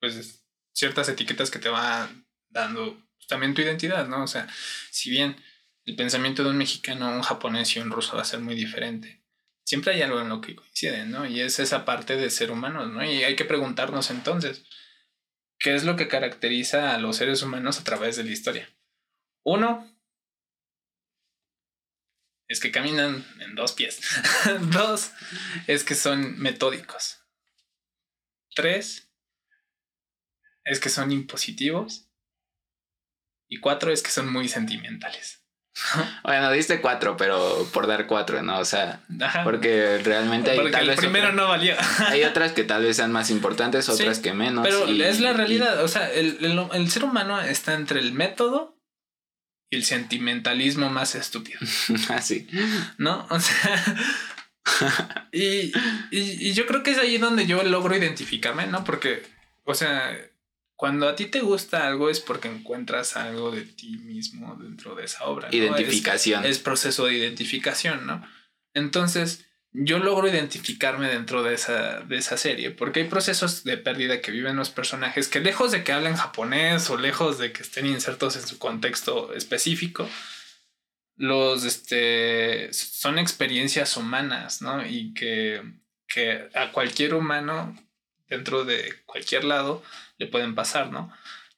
pues ciertas etiquetas que te van dando pues, también tu identidad, ¿no? O sea, si bien el pensamiento de un mexicano, un japonés y un ruso va a ser muy diferente, siempre hay algo en lo que coinciden, ¿no? Y es esa parte de ser humanos, ¿no? Y hay que preguntarnos entonces, ¿qué es lo que caracteriza a los seres humanos a través de la historia? Uno es que caminan en dos pies. dos es que son metódicos. Tres es que son impositivos. Y cuatro es que son muy sentimentales. Bueno, diste cuatro, pero por dar cuatro, ¿no? O sea, Ajá. porque realmente hay Porque tal el vez primero no valía. hay otras que tal vez sean más importantes, Sí, otras que menos. Pero y- es la y- realidad. O sea, el, el- el ser humano está entre el método y el sentimentalismo más estúpido. Así. ¿no? O sea, y, y, y yo creo que es ahí donde yo logro identificarme, ¿no? Porque, o sea, cuando a ti te gusta algo es porque encuentras algo de ti mismo dentro de esa obra. ¿no? Identificación. Es, es proceso de identificación, ¿no? Entonces, yo logro identificarme dentro de esa, de esa serie, porque hay procesos de pérdida que viven los personajes que lejos de que hablen japonés o lejos de que estén insertos en su contexto específico, los, este, son experiencias humanas, ¿no? Y que, que a cualquier humano, dentro de cualquier lado, le pueden pasar, ¿no?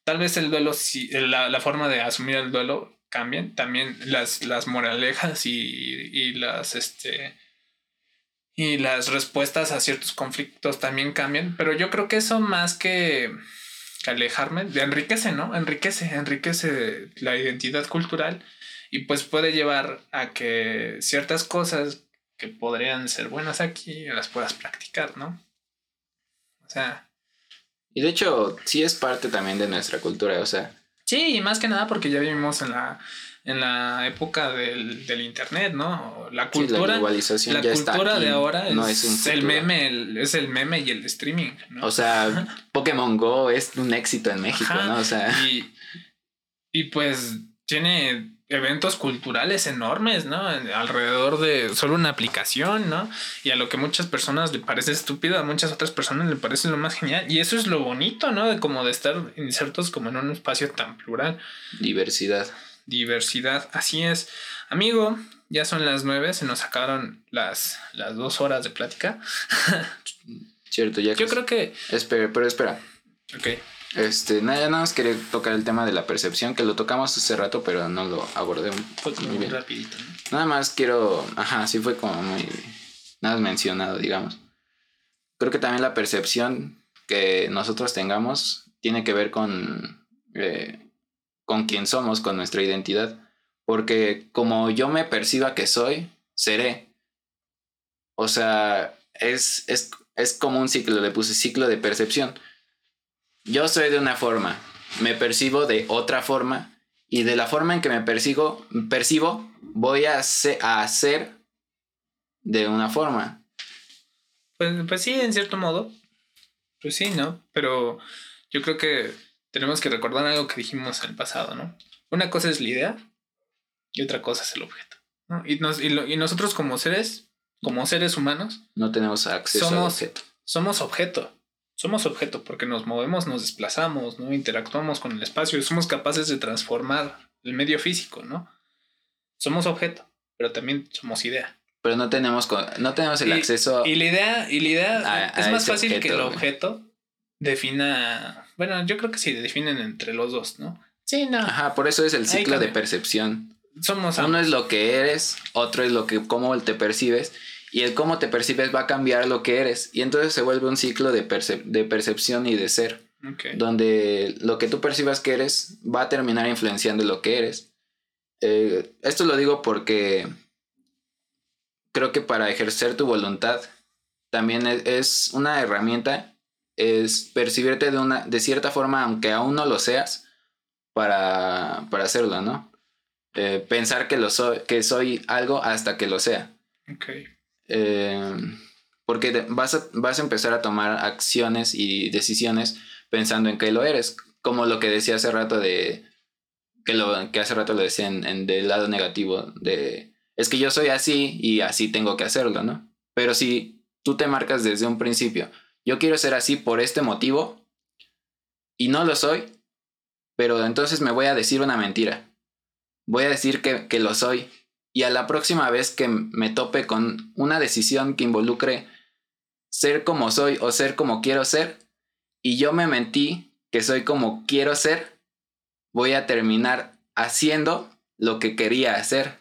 Tal vez el duelo, si, la, la forma de asumir el duelo cambien, también las, las moralejas y, y las, este, y las respuestas a ciertos conflictos también cambian, pero yo creo que eso más que, alejarme, enriquece, ¿no? Enriquece, enriquece la identidad cultural y pues puede llevar a que ciertas cosas que podrían ser buenas aquí las puedas practicar, ¿no? O sea... Y de hecho, sí es parte también de nuestra cultura, o sea, Sí, y más que nada porque ya vivimos en la, en la época del, del internet, ¿no? La cultura, la globalización la ya está cultura aquí, de ahora no es, un el meme, el- es el meme y el streaming, ¿no? O sea, Pokémon Go es un éxito en México, Ajá, ¿no? O sea, y, y pues tiene eventos culturales enormes, ¿no? Alrededor de solo una aplicación, ¿no? Y a lo que muchas personas le parece estúpido, a muchas otras personas le parece lo más genial. Y eso es lo bonito, ¿no? De como de estar insertos como en un espacio tan plural. diversidad. Diversidad. Así es. Amigo, ya son las nueve, se nos acabaron las, las dos horas de plática. Cierto, ya Yo creo que... Espera, pero espera. Ok. Este, nada, nada más quería tocar el tema de la percepción, que lo tocamos hace rato, pero no lo abordé muy muy bien. rapidito, ¿no? Nada más quiero, ajá, sí fue como muy, nada más mencionado, digamos. Creo que también la percepción que nosotros tengamos tiene que ver con, eh, con quién somos, con nuestra identidad. Porque como yo me perciba que soy, seré. O sea, es, es, es como un ciclo, le puse ciclo de percepción. Yo soy de una forma, me percibo de otra forma y de la forma en que me persigo, percibo, voy a hacer de una forma. Pues, pues sí, en cierto modo. Pues sí, ¿no? Pero yo creo que tenemos que recordar algo que dijimos en el pasado, ¿no? Una cosa es la idea y otra cosa es el objeto. ¿no? Y, nos- y lo- y nosotros como seres, como seres humanos, No tenemos acceso al Somos- objeto. somos objeto. Somos objeto porque nos movemos, nos desplazamos, ¿no? Interactuamos con el espacio y somos capaces de transformar el medio físico, ¿no? Somos objeto, pero también somos idea. Pero no tenemos, no tenemos el Y- acceso. Y la idea, y la idea A- es a más fácil que el objeto, objeto defina. Bueno, yo creo que sí definen entre los dos, ¿no? Sí, no. Ajá, por eso es el ciclo de percepción. Somos Uno es lo que eres, otro es lo que cómo te percibes y el cómo te percibes va a cambiar lo que eres y entonces se vuelve un ciclo de, percep- de percepción y de ser, Ok. donde lo que tú percibas que eres va a terminar influenciando lo que eres. Eh, esto lo digo porque creo que para ejercer tu voluntad también es, es una herramienta, es percibirte de, una, de cierta forma, aunque aún no lo seas, para, para hacerlo, ¿no? Eh, pensar que, lo soy, que soy algo hasta que lo sea. Ok. Eh, porque vas a, vas a empezar a tomar acciones y decisiones pensando en que lo eres. Como lo que decía hace rato de... Que, lo, que hace rato lo decía en, en del lado negativo de... Es que yo soy así y así tengo que hacerlo, ¿no? Pero si tú te marcas desde un principio, yo quiero ser así por este motivo y no lo soy, pero entonces me voy a decir una mentira. Voy a decir que, que lo soy y a la próxima vez que me tope con una decisión que involucre ser como soy o ser como quiero ser, y yo me mentí que soy como quiero ser, voy a terminar haciendo lo que quería hacer.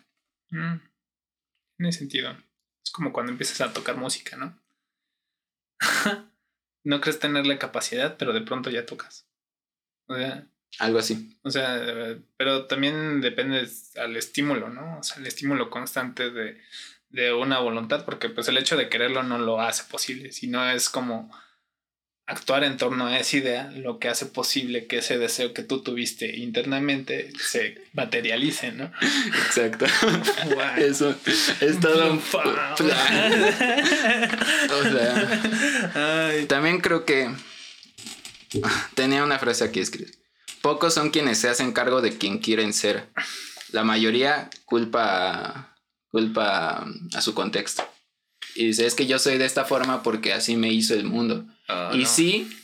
Mm. Tiene sentido. Es como cuando empiezas a tocar música, ¿no? no crees tener la capacidad, pero de pronto ya tocas. O sea, Algo así. o sea, pero también depende al estímulo, ¿no? O sea, el estímulo constante de, de una voluntad, porque pues el hecho de quererlo no lo hace posible, sino es como actuar en torno a esa idea lo que hace posible que ese deseo que tú tuviste internamente se materialice, ¿no? Exacto. Eso es todo un plan. O sea, Ay, también creo que tenía una frase aquí escrita. Pocos son quienes se hacen cargo de quien quieren ser. La mayoría culpa culpa a su contexto. Y dice, es que yo soy de esta forma porque así me hizo el mundo. Oh, y no. sí,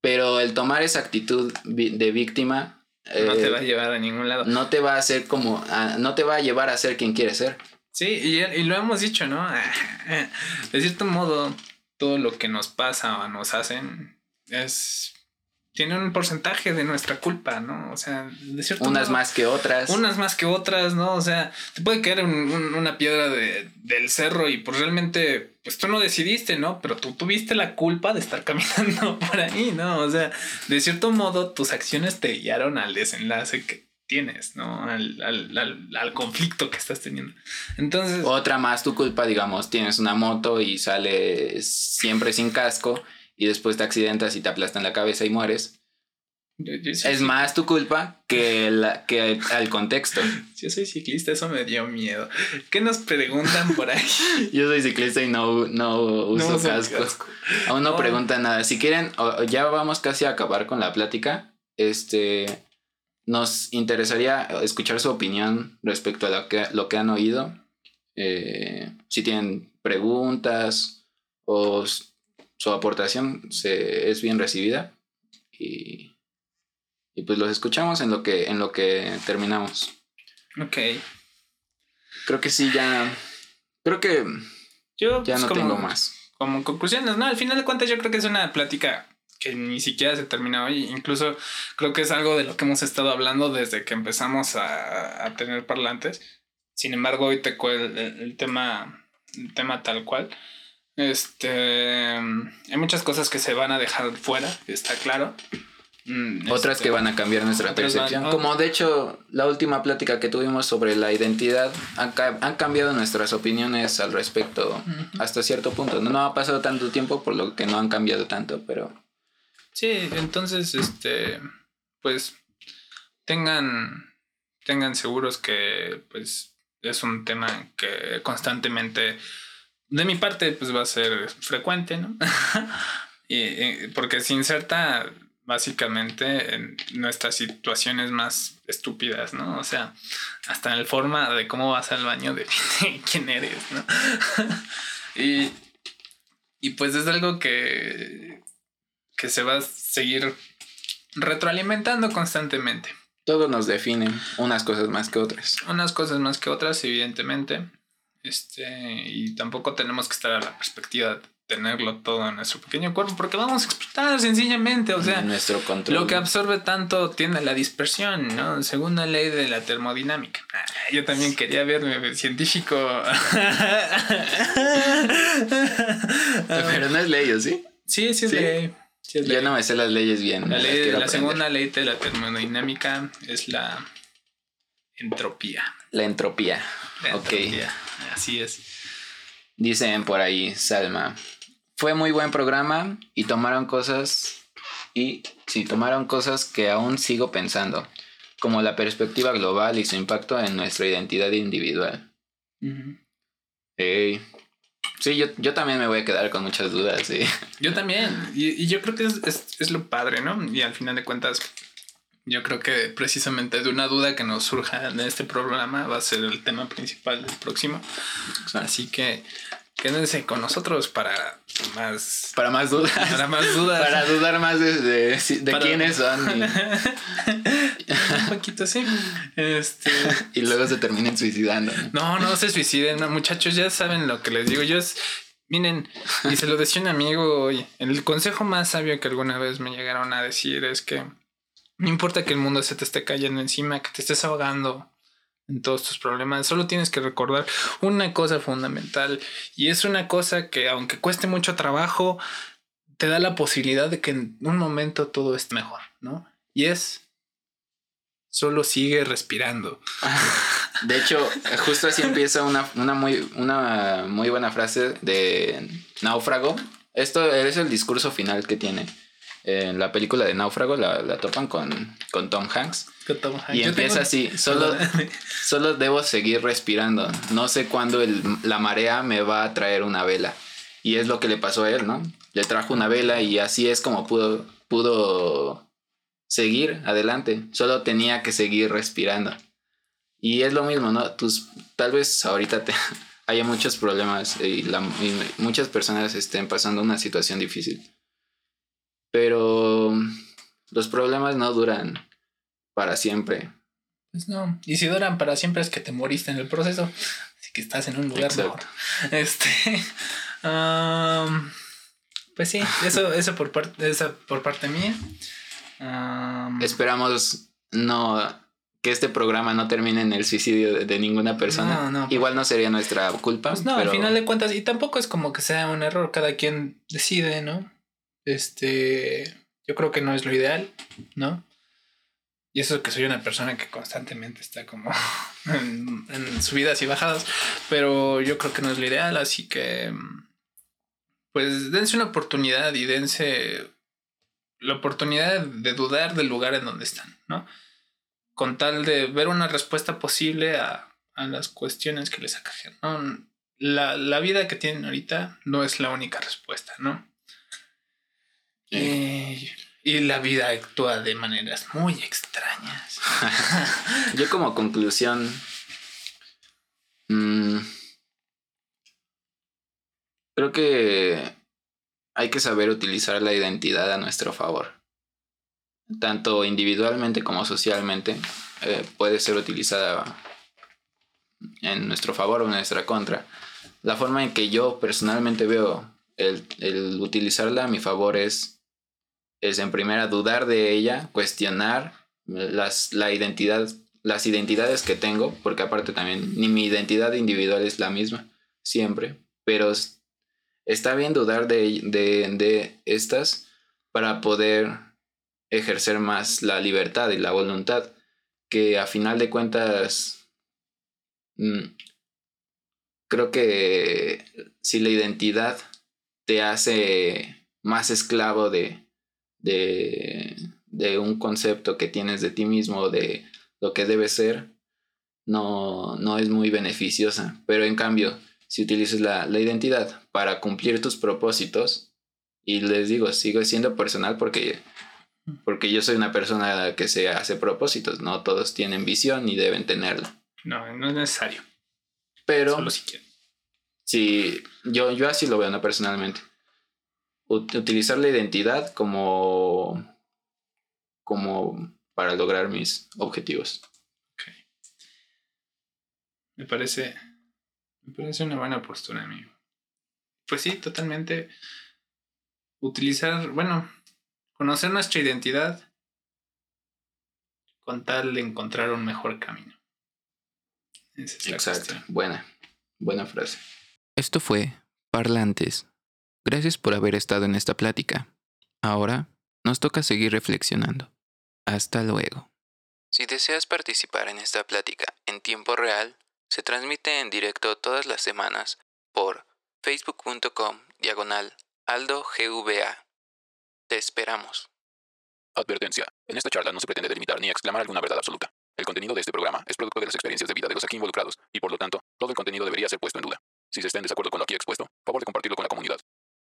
pero el tomar esa actitud de víctima no te eh, va a llevar a ningún lado. no te va a hacer como, a- no te va a llevar a ser quien quieres ser. Sí, y, y lo hemos dicho, ¿no? De cierto modo, todo lo que nos pasa o nos hacen es. Tiene un porcentaje de nuestra culpa, ¿no? O sea, de cierto Unas modo, más que otras. Unas más que otras, ¿no? O sea, te puede caer un- un- una piedra de- del cerro y pues realmente, pues tú no decidiste, ¿no? Pero tú tuviste la culpa de estar caminando por ahí, ¿no? O sea, de cierto modo, tus acciones te guiaron al desenlace que tienes, ¿no? Al, al, al, al conflicto que estás teniendo. Entonces, Otra más tu culpa, digamos, tienes una moto y sales siempre sin casco y después te accidentas y te aplastan la cabeza y mueres. Yo, yo sí- Es más tu culpa que, la, que al contexto. yo soy ciclista, eso me dio miedo. ¿Qué nos preguntan por ahí? Yo soy ciclista y no, no uso No uso casco. casco. Aún no No. preguntan nada. Si quieren, ya vamos casi a acabar con la plática. Este, nos interesaría escuchar su opinión respecto a lo que, lo que han oído. Eh, si tienen preguntas o su aportación se, es bien recibida. Y, y pues los escuchamos en lo que, en lo que terminamos. Ok. Creo que sí, ya. Creo que Yo ya pues, no como- tengo más. como conclusiones, no, al final de cuentas yo creo que es una plática que ni siquiera se termina hoy, incluso creo que es algo de lo que hemos estado hablando desde que empezamos a, a tener parlantes. Sin embargo, hoy te el, el, tema el tema tal cual. Este hay muchas cosas que se van a dejar fuera, está claro. Mm, Otras este, que van a cambiar nuestra van- percepción. oh. Como de hecho la última plática que tuvimos sobre la identidad han, ca- han cambiado nuestras opiniones al respecto hasta cierto punto. No, no ha pasado tanto tiempo por lo que no han cambiado tanto, pero Sí, entonces, este, pues, tengan, tengan seguros que, pues, es un tema que constantemente, de mi parte, pues, va a ser frecuente, ¿no? y, y- porque se inserta básicamente en nuestras situaciones más estúpidas, ¿no? O sea, hasta en la forma de cómo vas al baño define quién eres, ¿no? y, y pues es algo que, que se va a seguir retroalimentando constantemente. todo nos define unas cosas más que otras. Unas cosas más que otras, evidentemente. Este, y tampoco tenemos que estar a la perspectiva de tenerlo todo en nuestro pequeño cuerpo, porque vamos a explotar sencillamente. O sea, nuestro control. lo que absorbe tanto tiende a la dispersión, ¿no? Según la ley de la termodinámica. Ah, Yo también quería verme científico. Pero no es ley, ¿o sí? sí, sí es Sí. ley. Sí es Yo ley. no me sé las leyes bien. La, ley, la segunda ley de la termodinámica es la entropía. La entropía. La Ok. entropía. Así es. Dicen por ahí, Salma. Fue muy buen programa y tomaron cosas. Y sí, tomaron cosas que aún sigo pensando, como la perspectiva global y su impacto en nuestra identidad individual. Ey. Sí, yo, yo también me voy a quedar con muchas dudas. sí. Yo también. Y, y yo creo que es, es- es lo padre, ¿no? Y al final de cuentas, yo creo que precisamente de una duda que nos surja en este programa va a ser el tema principal del próximo. Así que quédense con nosotros para más, Para más dudas. para más dudas. Para dudar más de, de, de Para- quiénes son. Y, Un poquito así. Este. y luego se terminen suicidando. ¿no? No, no se suiciden, no, muchachos, ya saben lo que les digo. Yo es, miren, y se lo decía un amigo hoy, el consejo más sabio que alguna vez me llegaron a decir es que no importa que el mundo se te esté cayendo encima, que te estés ahogando en todos tus problemas, solo tienes que recordar una cosa fundamental y es una cosa que aunque cueste mucho trabajo, te da la posibilidad de que en un momento todo esté mejor, ¿no? Y es solo sigue respirando. De hecho, justo así empieza una, una, muy, una muy buena frase de Náufrago. Esto es el discurso final que tiene. En la película de Náufrago la, la topan con, con Tom Hanks. Y Yo empieza tengo- así, solo, solo debo seguir respirando. No sé cuándo el- la marea me va a traer una vela. Y es lo que le pasó a él, ¿no? Le trajo una vela y así es como pudo, pudo seguir adelante. Solo tenía que seguir respirando. Y es lo mismo, ¿no? Tus, tal vez ahorita te, haya muchos problemas y, la- y muchas personas estén pasando una situación difícil. Pero los problemas no duran para siempre. Pues no. Y si duran para siempre es que te moriste en el proceso. Así que estás en un lugar mejor. Este. pues sí, eso, eso por parte, esa por parte mía. Esperamos no que este programa no termine en el suicidio de, ninguna persona. Igual no sería nuestra culpa. Pues no, al final de cuentas, y tampoco es como que sea un error, cada quien decide, ¿no? Este, yo creo que no es lo ideal, ¿no? Y eso que soy una persona que constantemente está como en, subidas y bajadas, pero yo creo que no es lo ideal, así que pues dense una oportunidad y dense la oportunidad de dudar del lugar en donde están, ¿no? con tal de ver una respuesta posible a, las cuestiones que les aquejan. La, vida que tienen ahorita no es la única respuesta, ¿no? Y la vida actúa de maneras muy extrañas. Yo como conclusión... Mm, creo que hay que saber utilizar la identidad a nuestro favor tanto individualmente como socialmente, eh, puede ser utilizada en nuestro favor o en nuestra contra. La forma en que yo personalmente veo el, utilizarla a mi favor es, es en primera dudar de ella, cuestionar las, la identidad, las identidades que tengo, porque aparte también ni mi identidad individual es la misma, siempre, pero está bien dudar de, de, de estas para poder ejercer más la libertad y la voluntad, que a final de cuentas mm, creo que si la identidad te hace más esclavo de, de, de un concepto que tienes de ti mismo, de lo que debe ser, no, no es muy beneficiosa. Pero en cambio, si utilizas la, la identidad para cumplir tus propósitos, y les digo, sigo siendo personal porque porque yo soy una persona que se hace propósitos, no todos tienen visión y deben tenerla. No, no es necesario. Pero Solo si quieren. Sí, yo, yo así lo veo, ¿no? Personalmente. Utilizar la identidad como, como para lograr mis objetivos. Me parece, me parece una buena postura, amigo. Pues sí, totalmente. Utilizar, bueno, conocer nuestra identidad con tal de encontrar un mejor camino. Exacto, buena, buena frase. Esto fue Parlantes. Gracias por haber estado en esta plática. Ahora nos toca seguir reflexionando. Hasta luego. Si deseas participar en esta plática en tiempo real, se transmite en directo todas las semanas por facebook.com diagonal aldogva. Te esperamos. Advertencia. En esta charla no se pretende delimitar ni exclamar alguna verdad absoluta. El contenido de este programa es producto de las experiencias de vida de los aquí involucrados y por lo tanto, todo el contenido debería ser puesto en duda. Si se está en desacuerdo con lo aquí expuesto, favor de compartirlo con la comunidad.